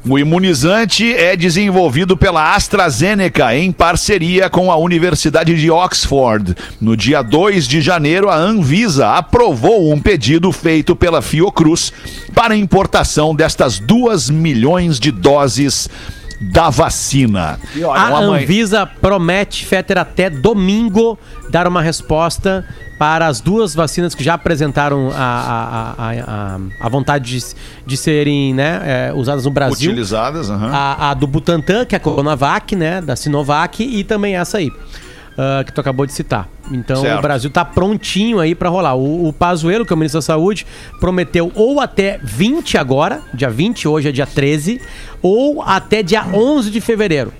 O imunizante é desenvolvido pela AstraZeneca em parceria com a Universidade de Oxford. No dia 2 de janeiro, a Anvisa aprovou um pedido feito pela Fiocruz para importação destas 2 milhões de doses da vacina. A mãe- Anvisa promete, Fetter, até domingo dar uma resposta para as duas vacinas que já apresentaram a, a, a, a, a vontade de, de serem né, é, usadas no Brasil. Utilizadas, aham. A, a do Butantan, que é a Coronavac, né? Da Sinovac, e também essa aí, ah, que tu acabou de citar. Então Certo. o Brasil tá prontinho aí pra rolar. O, o Pazuello, que é o ministro da Saúde, prometeu ou até 20 agora, dia 20, hoje é dia 13, ou até dia 11 de fevereiro.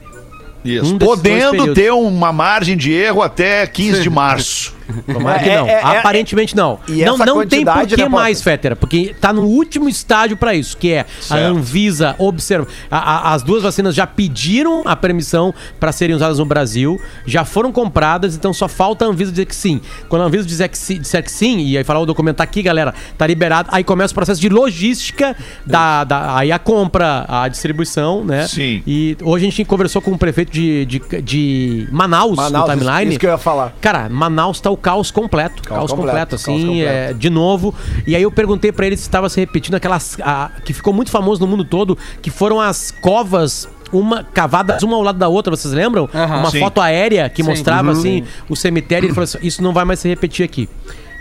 Isso. um Podendo ter uma margem de erro até 15 de março. Tomara que É, não. é, é, Aparentemente não. não não tem por que né, mais? Fétera, porque tá no último estágio pra isso, que é a Certo. Anvisa observa. a- a- as duas vacinas já pediram a permissão pra serem usadas no Brasil, já foram compradas, então só falta a Anvisa dizer que sim. Quando a Anvisa dizer que disser que sim e aí falar o documento tá aqui, galera, tá liberado, aí começa o processo de logística da, da aí a compra, a distribuição, né? Sim. E hoje a gente conversou com o prefeito de, de, de Manaus, Manaus, no timeline. isso que eu ia falar. Cara, Manaus tá o caos completo. Caos, completo, completo, caos assim, completo. é, de novo. E aí eu perguntei pra ele se estava se repetindo aquelas. a- que ficou muito famoso no mundo todo, que foram as covas. Uma cavadas uma ao lado da outra, vocês lembram? Aham. Uma Sim. foto aérea que Sim. mostrava assim o cemitério. Ele falou assim: Isso não vai mais se repetir aqui.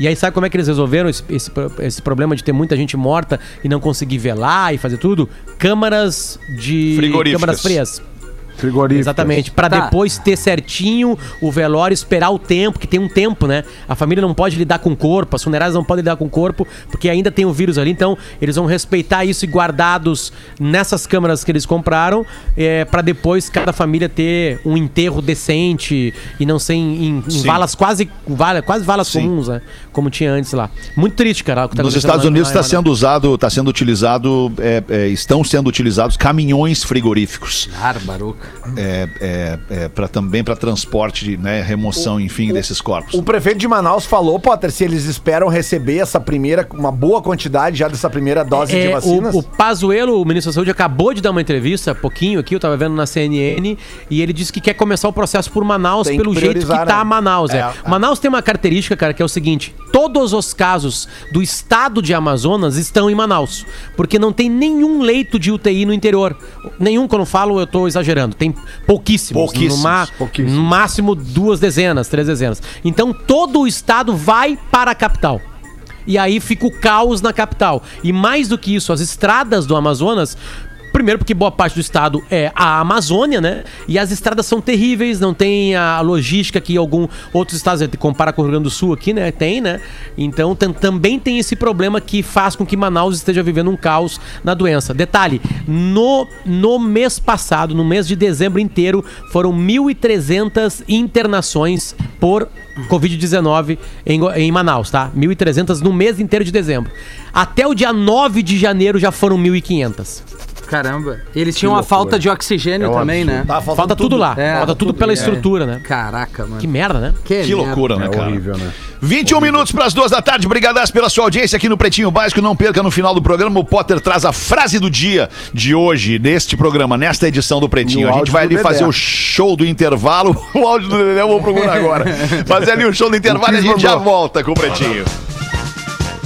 E aí, sabe como é que eles resolveram esse, esse, esse problema de ter muita gente morta e não conseguir velar e fazer tudo? Câmaras de. Frigoríficas. Câmaras frias. Frigorífico. Exatamente, pra Tá. depois ter certinho o velório, esperar o tempo, que tem um tempo, né? A família não pode lidar com o corpo, as funerárias não podem lidar com o corpo, porque ainda tem o vírus ali, então eles vão respeitar isso e guardados nessas câmaras que eles compraram, é, para depois cada família ter um enterro decente e não ser em, em- valas quase, vala, quase valas Sim. comuns, né? Como tinha antes lá. Muito triste, cara. o que tá Nos Estados Unidos está Manaus. sendo usado, está sendo utilizado, é, é, estão sendo utilizados caminhões frigoríficos. Bárbaro. É, é, é, pra, também para transporte, de, né, remoção, enfim, desses corpos. O prefeito de Manaus falou, Potter, se eles esperam receber essa primeira, uma boa quantidade já dessa primeira dose de É, vacinas. o, o Pazuello, o ministro da Saúde, acabou de dar uma entrevista, há pouquinho aqui, eu tava vendo na CNN, e ele disse que quer começar o processo por Manaus, Tem pelo que jeito que priorizar, tá né? Manaus. É. É, é. Manaus tem uma característica, cara, que é o seguinte: todos os casos do estado de Amazonas estão em Manaus. Porque não tem nenhum leito de UTI no interior. Nenhum, quando eu falo, eu tô exagerando. Tem pouquíssimos. Pouquíssimos, No, ma- pouquíssimos. no máximo duas dezenas, três dezenas. Então todo o estado vai para a capital. E aí fica o caos na capital. E mais do que isso, as estradas do Amazonas. Primeiro, porque boa parte do estado é a Amazônia, né? E as estradas são terríveis, não tem a logística que algum outros estados, eh, compara com o Rio Grande do Sul aqui, né? Tem, né? Então tam- também tem esse problema que faz com que Manaus esteja vivendo um caos na doença. Detalhe: no, no mês passado, no mês de dezembro inteiro, foram 1.300 internações por Covid-19 em, em Manaus, tá? 1.300 no mês inteiro de dezembro. Até o dia 9 de janeiro já foram 1.500. Caramba. Eles tinham uma falta de oxigênio É um também, né? Tá faltando Falta tudo, lá. É, Falta tudo tudo, pela é. estrutura, né? Caraca, mano. Que merda, né? Que merda. loucura, né, É cara? horrível, né? 21 minutos para as duas da tarde. Obrigadas pela sua audiência aqui no Pretinho Básico. Não perca no final do programa. O Potter traz a frase do dia de hoje, neste programa, nesta edição do Pretinho. E o A gente vai ali fazer o show do intervalo. O áudio do Dedé eu vou procurar agora. Fazer ali o show do intervalo e a gente já volta com o Pretinho.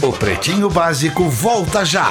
O Pretinho Básico volta já.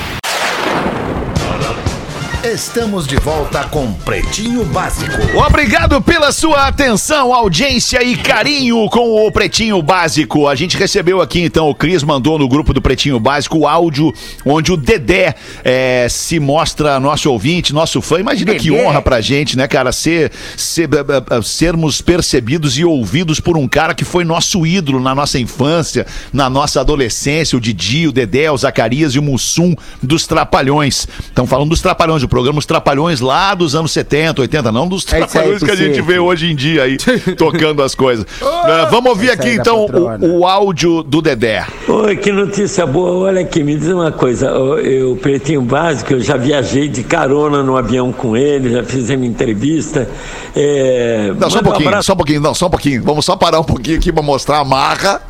Estamos de volta com Pretinho Básico. Obrigado pela sua atenção, audiência e carinho com o Pretinho Básico. A gente recebeu aqui, então, o Cris mandou no grupo do Pretinho Básico o áudio onde o Dedé eh, se mostra nosso ouvinte, nosso fã. Imagina que honra pra gente, né, cara, ser, ser- eh, eh, sermos percebidos e ouvidos por um cara que foi nosso ídolo na nossa infância, na nossa adolescência, o Didi, o Dedé, o Zacarias e o Mussum dos Trapalhões. Estão falando dos Trapalhões, o programa Os Trapalhões lá dos anos 70, 80, não dos É Trapalhões que a gente vê hoje em dia aí, tocando as coisas. Eh, vamos ouvir Essa aqui então o, o áudio do Dedé. Oi, que notícia boa. Olha aqui, me diz uma coisa. Eu, eu, Pretinho Básico, eu já viajei de carona no avião com ele, já fizemos entrevista. É, Não, só um pouquinho, abraço só um pouquinho, não, só um pouquinho. Vamos só parar um pouquinho aqui pra mostrar a marra.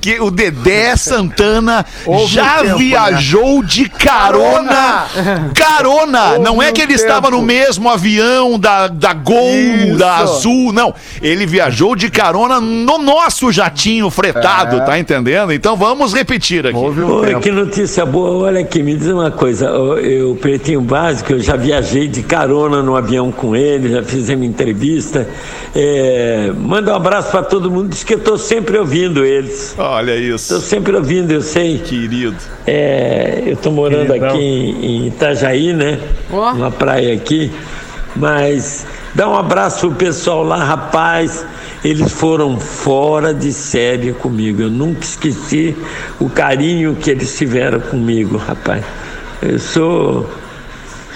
Que o Dedé Santana Houve já tempo, viajou de carona. Carona! Houve não é que ele estava tempo. no mesmo avião da, da Gol, Isso. da Azul, não. Ele viajou de carona no nosso jatinho fretado, É. tá entendendo? Então vamos repetir aqui. Houve um Oi, que notícia boa. Olha aqui, me diz uma coisa. Eu, eu, Pretinho Básico, eu já viajei de carona no avião com ele, já fizemos entrevista. É, manda um abraço para todo mundo, diz que eu estou sempre ouvindo eles. Olha Estou isso. sempre ouvindo, eu sei. Querido. É, eu estou morando Queridão. aqui em, em Itajaí, né? Ó. Uma praia aqui. Mas dá um abraço pro pessoal lá, rapaz. Eles foram fora de série comigo. Eu nunca esqueci o carinho que eles tiveram comigo, rapaz. Eu sou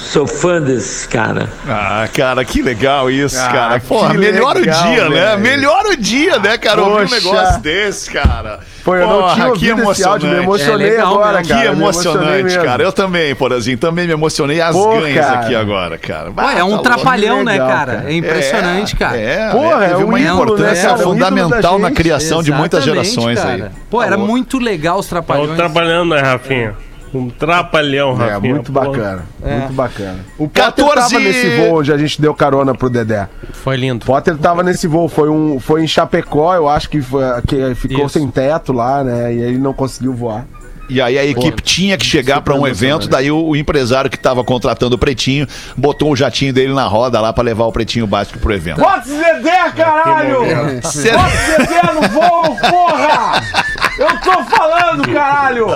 sou fã desses cara. Ah, cara, que legal isso, Ah, cara. que Porra, melhor legal, o dia, né? Melhor o dia, né, cara? Ouvir um Poxa. negócio desse, cara. Pô, eu não Porra, tinha ouvido esse áudio, me emocionei É legal agora, mesmo. cara. que emocionante, cara. Eu também, Porazinho, também me emocionei as Pô, ganhas cara. aqui agora, cara. Ué, é tá um louco. trapalhão, né, legal, cara? cara. É impressionante, cara. É, Porra, é, teve é um uma ídolo, importância né? É ídolo da fundamental na criação de muitas Exatamente, gerações cara. aí. Pô, Tá era louco. muito legal os Tá trapalhões. trabalhando, né, Rafinha? Um trapalhão, É, Rafinha. muito Pô. bacana. Muito bacana. O 14 Potter tava nesse voo onde a gente deu carona pro Dedé. Foi lindo. Potter tava nesse voo, foi, um, foi em Chapecó, eu acho que, foi, que ficou Isso. sem teto lá, né? E ele não conseguiu voar. E aí a equipe tinha que chegar pra um evento, daí o, o empresário que tava contratando o Pretinho botou o jatinho dele na roda lá pra levar o Pretinho Básico pro evento. Bota Zedé, caralho! Bota Zedé no voo, porra! Eu tô falando, caralho!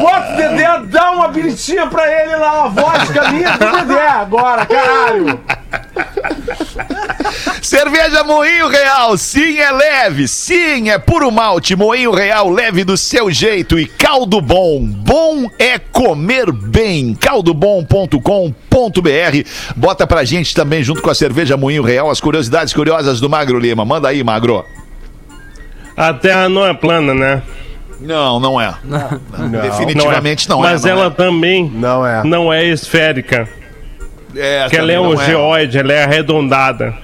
Bota o Dedé, dá uma biritinha pra ele lá, uma vodka minha do Dedé agora, caralho! Cerveja Moinho Real, sim é leve, sim é puro malte. Moinho Real, leve do seu jeito. E caldo bom, bom é comer bem. caldobom.com.br. Bota pra gente também, junto com a cerveja Moinho Real, as curiosidades curiosas do Magro Lima. Manda aí, Magro. A Terra não é plana, né? Não, não é. Definitivamente não, Mas é. não ela é. também Não é. não é esférica. É, que ela é um não geóide, ela é arredondada.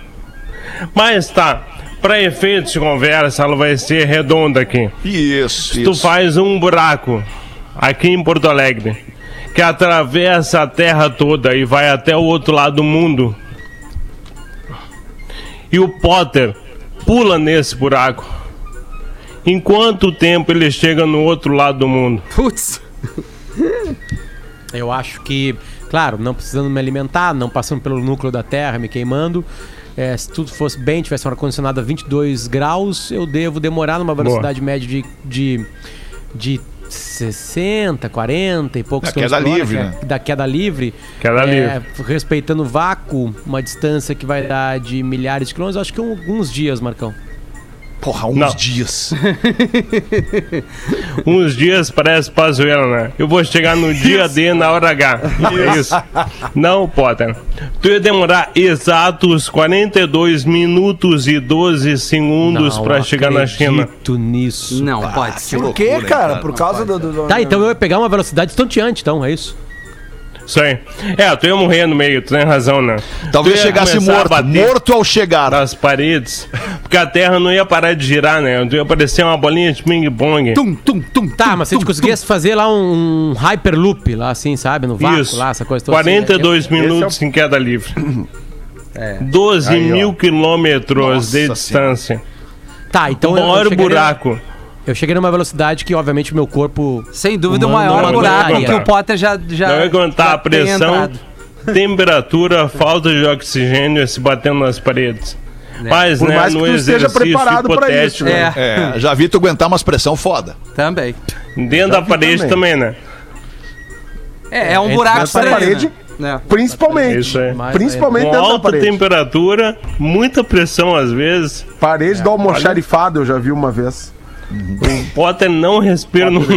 Mas tá, para efeitos de conversa, ela vai ser redonda aqui. Isso, Tu isso. faz um buraco aqui em Porto Alegre que atravessa a terra toda e vai até o outro lado do mundo. E o Potter pula nesse buraco. Em quanto tempo ele chega no outro lado do mundo? Putz. Eu acho que, claro, não precisando me alimentar, não passando pelo núcleo da Terra, me queimando. É, se tudo fosse bem, tivesse um ar-condicionado a 22 graus, eu devo demorar numa velocidade média de, de, de 60, 40 e poucos Da queda quilômetros por hora, livre, que é né? Da queda livre. Queda é, Respeitando o vácuo, uma distância que vai dar de milhares de quilômetros, acho que alguns dias, Marcão. Porra, uns Não. dias. Uns dias parece pazoeira, né? Eu vou chegar no dia D na hora H. É isso. Não, Potter. Tu ia demorar exatos 42 minutos e 12 segundos pra chegar na China. acredito nisso. Não, pode ser. Por quê, cara? Por causa do. do- do- Tá, então eu ia pegar uma velocidade estonteante, então, é isso? Isso aí. É, tu ia morrer no meio, tu tem razão, né? Talvez chegasse morto. Morto ao chegar. nas paredes, porque a Terra não ia parar de girar, né? Tu ia parecer uma bolinha de ping-pong. Tum, tum, tum. Tá, tum, mas se a gente tum, conseguisse fazer lá um, um Hyperloop, lá assim, sabe? No vácuo, Isso. lá, essa coisa toda. 42 assim, minutos em queda livre. 12 mil quilômetros de distância. eu- Tá, então o eu- eu maior chegaria- buraco. Eu cheguei numa velocidade que, obviamente, o meu corpo. Sem dúvida, o maior buraco que o Potter já. já Não aguentar já a pressão, temperatura, falta de oxigênio se batendo nas paredes. Mas, Por né, mais que tu esteja preparado pra hipotético, isso, É, É, já vi tu aguentar umas pressão foda. também. dentro da parede também. também, né? É, é um buraco estranho. parede- né? Principalmente. Isso Principalmente Com dentro da alta parede. temperatura, muita pressão às vezes. Parede do almoxarifado, eu já vi uma vez. Potter não respira no.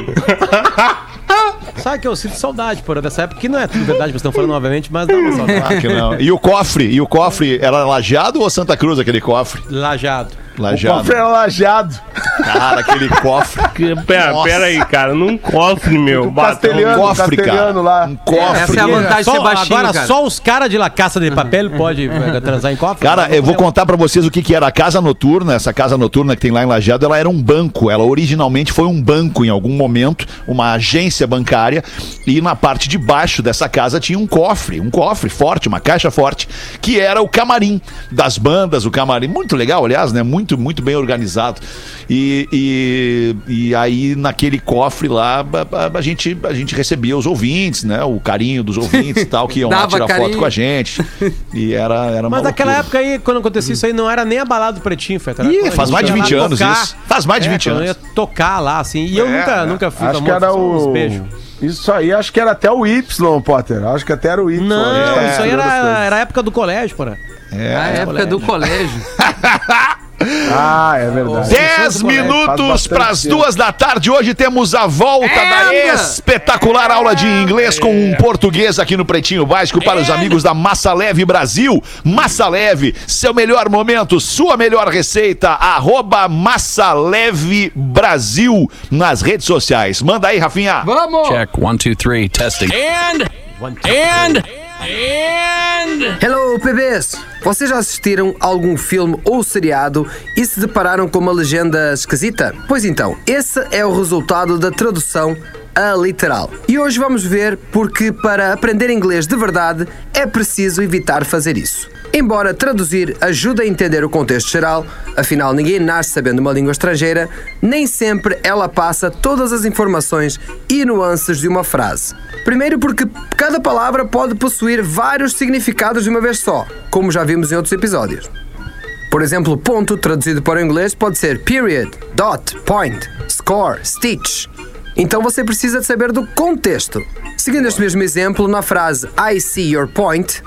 Sabe que eu sinto saudade, porra, dessa época, que não é tudo verdade, vocês estão falando novamente, mas dá uma saudade. Que não. E o cofre? E o cofre era lajeado ou Santa Cruz aquele cofre? Lajado. O Lajeado. cofre era lajeado. Cara, aquele cofre. Que- Pera, Nossa. pera aí, cara. Num cofre, meu. O bateu- castelhano, cofre, castelhano cara. lá. Um cofre. Essa é a vantagem de ser baixinho, agora cara. só os caras de La Caça de Papel pode eh, transar em cofre? Cara, eu vou contar pra vocês o que, que era a casa noturna. Essa casa noturna que tem lá em Lajeado, ela era um banco. Ela originalmente foi um banco em algum momento, uma agência bancária. E na parte de baixo dessa casa tinha um cofre, um cofre forte, uma caixa forte, que era o camarim das bandas, o camarim. Muito legal, aliás, né? Muito, muito bem organizado. E, e, e aí, naquele cofre lá, a, a- a gente, a gente recebia os ouvintes, né? O carinho dos ouvintes e tal, que iam lá tirar foto carinho. com a gente. E era, era Mas naquela época aí, quando acontecia isso aí, não era nem a balada do Pretinho, Feta. era Ih, faz mais de ia lá 20 anos tocar. isso. Faz mais de É, 20 quando eu anos. ia tocar lá, assim. E eu É, nunca, é. nunca fui Acho que era o. Beijo. Isso aí, acho que era até o Y, Potter. Acho que até era o Y. Não, isso aí era, era a época do colégio, porra. É. A época do colégio. Ah, é verdade. 10 minutos Faz para as duas da tarde. Hoje temos a volta da Anda! espetacular aula de inglês com um português aqui no Pretinho Básico para os amigos da Massa Leve Brasil. Massa Leve, seu melhor momento, sua melhor receita. Arroba Massa Leve Brasil nas redes sociais. Manda aí, Rafinha. Vamos! Check one, two, three, testing. And and and Hello, bebês! Vocês já assistiram a algum filme ou seriado e se depararam com uma legenda esquisita? Pois então, esse é o resultado da tradução a literal. E hoje vamos ver porque para aprender inglês de verdade é preciso evitar fazer isso. Embora traduzir ajude a entender o contexto geral, afinal ninguém nasce sabendo uma língua estrangeira, nem sempre ela passa todas as informações e nuances de uma frase. Primeiro porque cada palavra pode possuir vários significados de uma vez só, como já vimos em outros episódios. Por exemplo, ponto, traduzido para o inglês, pode ser period, dot, point, score, stitch. Então você precisa de saber do contexto. Seguindo este mesmo exemplo, na frase I see your point,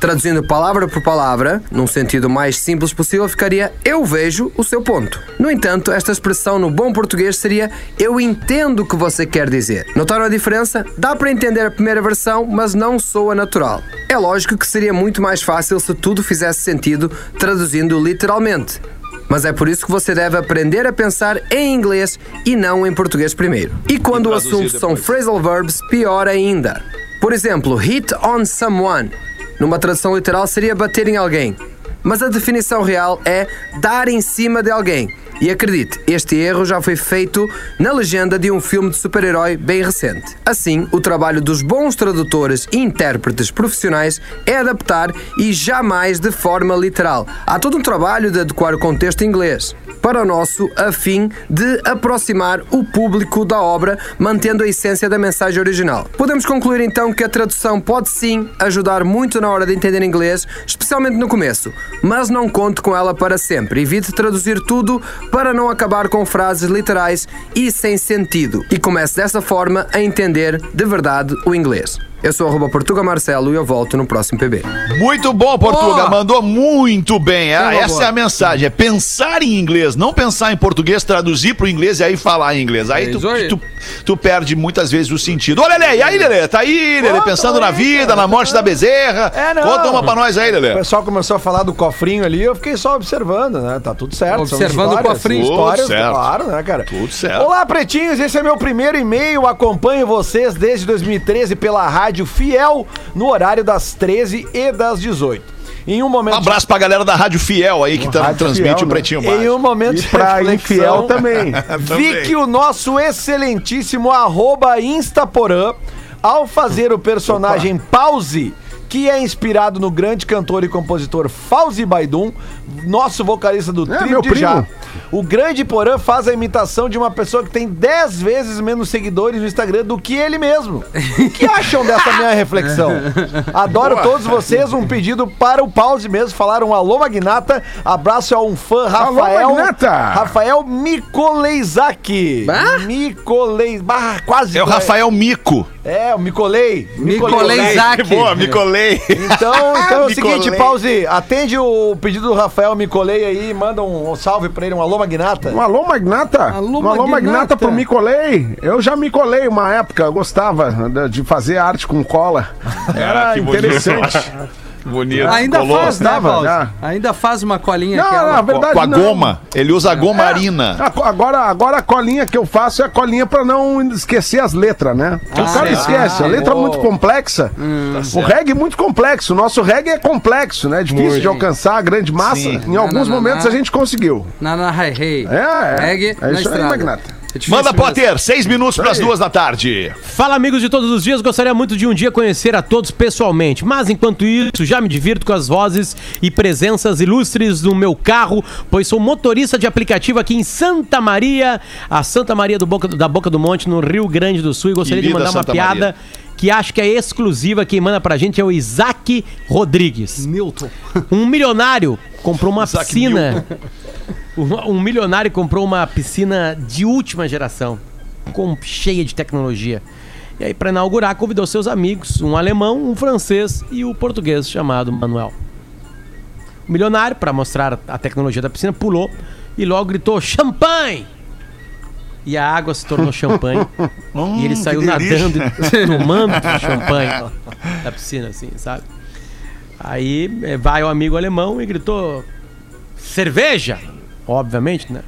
traduzindo palavra por palavra, num sentido mais simples possível, ficaria eu vejo o seu ponto. No entanto, esta expressão no bom português seria eu entendo o que você quer dizer. Notaram a diferença? Dá para entender a primeira versão, mas não soa natural. É lógico que seria muito mais fácil se tudo fizesse sentido traduzindo literalmente. Mas é por isso que você deve aprender a pensar em inglês e não em português primeiro. E quando o traduzir assunto são depois. phrasal verbs, pior ainda. Por exemplo, hit on someone. Numa tradução literal seria bater em alguém. Mas a definição real é dar em cima de alguém. E acredite, este erro já foi feito na legenda de um filme de super-herói bem recente. Assim, o trabalho dos bons tradutores e intérpretes profissionais é adaptar e jamais de forma literal. Há todo um trabalho de adequar o contexto inglês para o nosso, a fim de aproximar o público da obra, mantendo a essência da mensagem original. Podemos concluir então que a tradução pode sim ajudar muito na hora de entender inglês, especialmente no começo, mas não conte com ela para sempre. Evite traduzir tudo para não acabar com frases literais e sem sentido. E comece dessa forma a entender de verdade o inglês. Eu sou arroba Portuga Marcelo e eu volto no próximo PB. Muito bom, Portuga. Ó. Mandou muito bem. Ah, essa boa. é a mensagem. É pensar em inglês, não pensar em português, traduzir pro inglês e aí falar em inglês. Aí, É tu. Tu, tu perde muitas vezes o sentido. Ô, Lelê, e aí, Lelê? Tá aí, Lelê, pensando na vida, na morte da bezerra. É, não. Conta uma pra nós aí, O Lelê. pessoal começou a falar do cofrinho ali, eu fiquei só observando, né? Tá tudo certo. Observando o histórias, cofrinho. Histórias, Tudo certo. claro, né, cara? Tudo certo. Olá, pretinhos, esse é meu primeiro e-mail. Acompanho vocês desde 2013 pela Rádio Fiel, no horário das 13 e das 18. Em um Um momento. abraço pra galera da Rádio Fiel aí que tá, Rádio transmite Fiel, o né? Pretinho Em Básico. um momento E pra infiel também. Vi que o nosso excelentíssimo arroba Instaporã, ao fazer o personagem Pause, que é inspirado no grande cantor e compositor Fauzi Baidum, nosso vocalista do É, Trio meu de primo. Já. O grande Porã faz a imitação de uma pessoa que tem 10 vezes menos seguidores no Instagram do que ele mesmo. O que acham dessa minha reflexão? Adoro todos vocês. Um pedido para o Pause mesmo. Falar um alô, Magnata. Abraço a um fã, Alô, Rafael. Magnata. Rafael Mikoleizaki. Mikolei... Bah, quase. É o Rafael Mico. É, o Micolei. Micoleizaki. Boa, me colei. Então, então é o Micolei. seguinte, Pause, atende o pedido do Rafael Micolei aí, manda um, um salve pra ele, um alô Magnata. Um alô, Magnata? Alô, um alô, Magnata. Magnata pro me colei. Eu já me colei uma época, eu gostava de- fazer arte com cola. Era Ah, que bonito. Ainda Colou. faz, né, já. Ainda faz uma colinha Não, aquela. na verdade Com a não. goma. Ele usa a goma É, arina. a Agora, agora a colinha que eu faço é a colinha pra não esquecer as letras, né? o cara certo. esquece. A Ah, letra é muito complexa. o reggae é muito complexo. O nosso reggae é complexo, né? Difícil de alcançar a grande massa. Sim. Em alguns Não, não, momentos não. a gente conseguiu. Na, na Hi Hey. É, é. Reggae É na isso aí, estrada. Magnata. É difícil Manda, mesmo. Potter. Seis minutos pras aí. duas da tarde. Fala, amigos de todos os dias. Gostaria muito de um dia conhecer a todos pessoalmente. Mas enquanto isso, já me divirto com as vozes e presenças ilustres no meu carro, pois sou motorista de aplicativo aqui em Santa Maria, a Santa Maria do Boca, da Boca do Monte, no Rio Grande do Sul. E gostaria de Querida mandar uma Santa piada. Maria. Que acho que é exclusiva, quem manda pra gente é o Isaac Rodrigues. Milton. Um milionário comprou uma Isaac piscina. Um, um milionário comprou uma piscina de última geração, com cheia de tecnologia. E aí, para inaugurar, convidou seus amigos, um alemão, um francês e o português chamado Manuel. O milionário, para mostrar a tecnologia da piscina, pulou e logo gritou: champanhe! E a água se tornou champanhe. e ele saiu nadando, e tomando champanhe da piscina, assim, sabe? Aí eh, vai o amigo alemão e gritou: cerveja! Obviamente, né?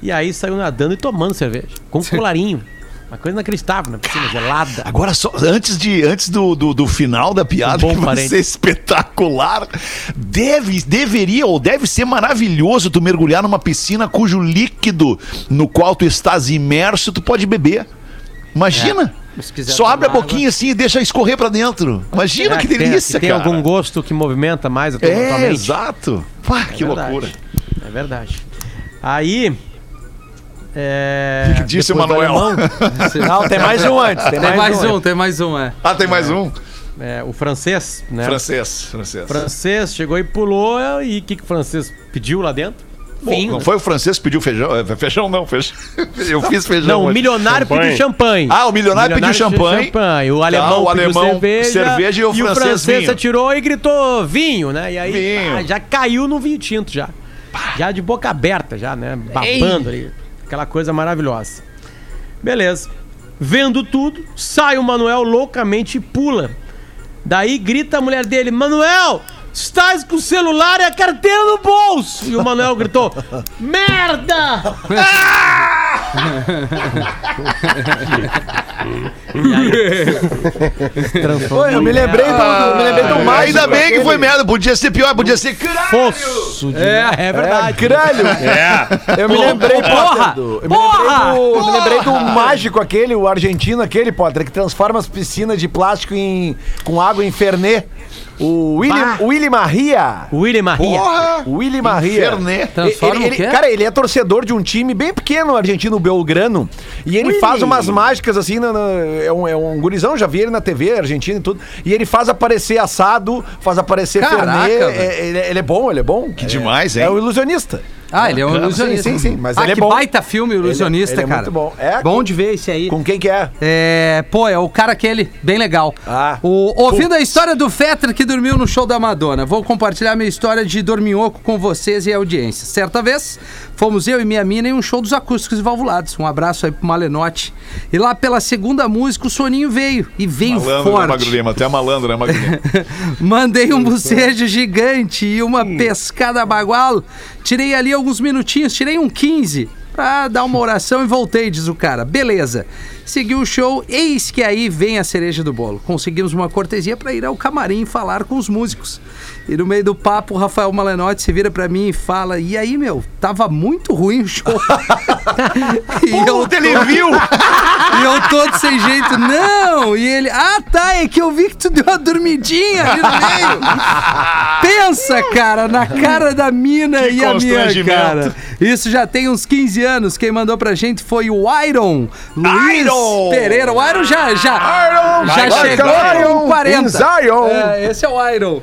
E aí saiu nadando e tomando cerveja, com colarinho. Uma coisa inacreditável na piscina gelada. Agora, só antes, de, antes do, do, do final da piada, Um que vai parente. ser espetacular, deve, deveria ou deve ser maravilhoso tu mergulhar numa piscina cujo líquido no qual tu estás imerso tu pode beber. Imagina! Quiser Só abre a boquinha assim e deixa escorrer pra dentro. Imagina É, que tem- delícia, tem, cara. algum gosto que movimenta mais a tua, tua É, mente. exato. Pá, que verdade. loucura. É verdade. Aí. É, que disse o Manuel? alemão, Não, tem mais um antes. Tem, Tem mais um. um, tem mais um, é. Ah, tem mais um? é, o francês, né? Francês, francês. O francês chegou e pulou. E o que, que o francês pediu lá dentro? Vinho. Não foi o francês que pediu feijão? É, Feijão não, feijão. Eu fiz feijão. Não, o hoje. milionário Champanhe. pediu champanhe. Ah, o milionário pediu champanhe. champanhe. O alemão o pediu alemão, cerveja. cerveja e o francês vinho. atirou e gritou vinho, né? E aí Vinho. ah, já caiu no vinho tinto já. Já de boca aberta, já, né? Babando ali. Aquela coisa maravilhosa. Beleza. Vendo tudo, sai o Manuel loucamente e pula. Daí grita a mulher dele: Manuel, estás com o celular e a carteira no bolso. E o Manuel gritou: Merda! Pô, eu me lembrei do, do- me lembrei do mágico. Ainda bem que foi merda. Podia ser pior, podia ser. Fosso de... É, é É, verdade. crânio. É. Eu me lembrei, Porra! Do, eu me Porra! lembrei do, eu me lembrei do mágico aquele, o argentino aquele, Potter, que transforma as piscinas de plástico em, com água em Fernet. O Willy, Bah. Willy Maria. William Maria. Porra! Willy Maria. Fernet. Transforma Ele- o ele- quê? cara, ele é torcedor de um time bem pequeno argentino, o Belgrano. E ele faz umas mágicas assim. na- na- é, um, é um gurizão, já vi ele na TV argentina e tudo. E ele faz aparecer assado, faz aparecer Caraca, Fernet. velho. É- ele, ele é bom, ele é bom. Que demais, hein? É o ilusionista. Ah, ele é um ilusionista. Sim, sim, sim, mas ah, ele é que bom. baita filme, o ilusionista, ele é cara. muito bom. É, bom de ver esse aí. Com quem que é? É, pô, é o cara aquele, bem legal. Ah. O, ouvindo a história do Fetter que dormiu no show da Madonna, vou compartilhar minha história de dorminhoco com vocês e a audiência. Certa vez, fomos eu e minha mina em um show dos acústicos e valvulados. Um abraço aí pro Malenote. E lá pela segunda música o soninho veio. E veio Malandro, né, Magro forte. Lima? Até malandro, né, Magro Lima? Mandei um bocejo gigante e uma pescada bagual. Tirei ali alguns minutinhos, tirei um 15 pra dar uma oração e voltei, diz o cara. Beleza. Seguiu o show, eis que aí vem a cereja do bolo. Conseguimos uma cortesia pra ir ao camarim falar com os músicos. E no meio do papo, o Rafael Malenotti se vira pra mim e fala: E aí, meu, tava muito ruim o show. e eu Puta, ele viu! e eu todo sem jeito, não! E ele, ah tá, é que eu vi que tu deu uma dormidinha ali no meio. Pensa, cara, na cara da mina Que e a minha cara. Isso já tem uns 15 anos. Quem mandou pra gente foi o Iron Luiz Iron! Pereira. O Iron já, já, já Iron! chegou Iron com 40. in Zion! É, esse é o Iron.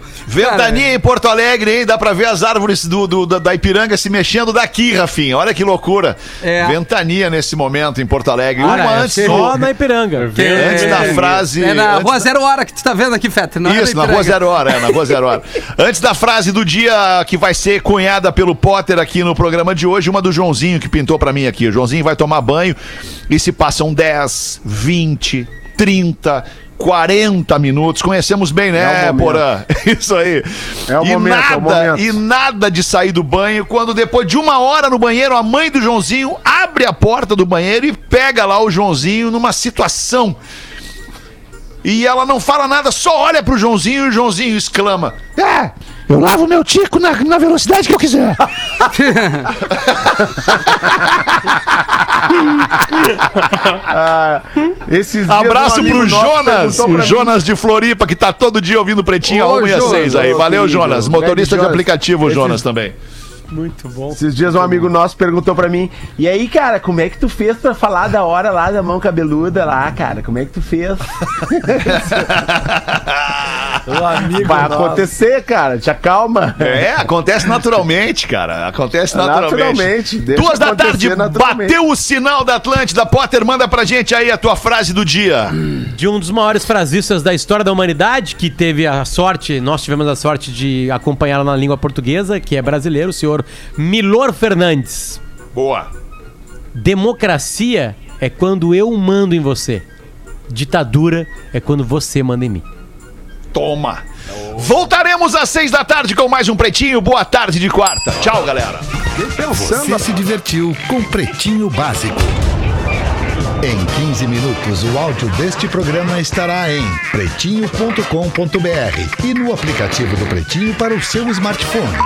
Ventania em Porto Alegre, hein? Dá pra ver as árvores do, do- da, da Ipiranga se mexendo daqui, Rafinha. Olha que loucura. É. Ventania nesse momento em Porto Alegre. Cara, Uma é antes, só na Ipiranga. Que- antes da frase. É na Rua da- Zero Hora que tu tá vendo aqui, Feta. Não é Isso, na Ipiranga. Rua Zero Hora, é, na Rua Zero Hora. Antes da frase do dia que vai ser cunhada pelo Potter aqui no programa de hoje, uma do Joãozinho que pintou pra mim aqui. O Joãozinho vai tomar banho e se passam 10, 20, 30. 40 minutos, conhecemos bem, né, É. Porã? Isso aí. É o e momento, nada, é o momento. E nada de sair do banho, quando depois de uma hora no banheiro, a mãe do Joãozinho abre a porta do banheiro e pega lá o Joãozinho numa situação e ela não fala nada, só olha pro Joãozinho e o Joãozinho exclama: É, eu lavo meu tico na, na velocidade que eu quiser. Esses dias Abraço pro Jonas, o Jonas de Floripa, que tá todo dia ouvindo Pretinho Ô, a 1 e a Jonas, 6 aí. Valeu, Jonas. Motorista de aplicativo, o Esses- Jonas também. Muito bom. Esses dias um amigo nosso perguntou pra mim, e aí, cara, como é que tu fez pra falar da hora lá da mão cabeluda lá, cara? Como é que tu fez? Vai acontecer, cara, te acalma. É, acontece naturalmente, cara. Acontece naturalmente. Naturalmente, deixa Duas da tarde, naturalmente. bateu o sinal da Atlântida. Potter, manda pra gente aí a tua frase do dia. de um dos maiores frasistas da história da humanidade, que teve a sorte, nós tivemos a sorte de acompanhá-lo na língua portuguesa, que é brasileiro, o senhor Milor Fernandes. Boa. Democracia é quando eu mando em você. Ditadura é quando você manda em mim. Toma. Voltaremos às seis da tarde com mais um Pretinho. Boa tarde de quarta. Tchau, galera. Você se divertiu com Pretinho Básico. Em 15 minutos, o áudio deste programa estará em pretinho.com.br e no aplicativo do Pretinho para o seu smartphone.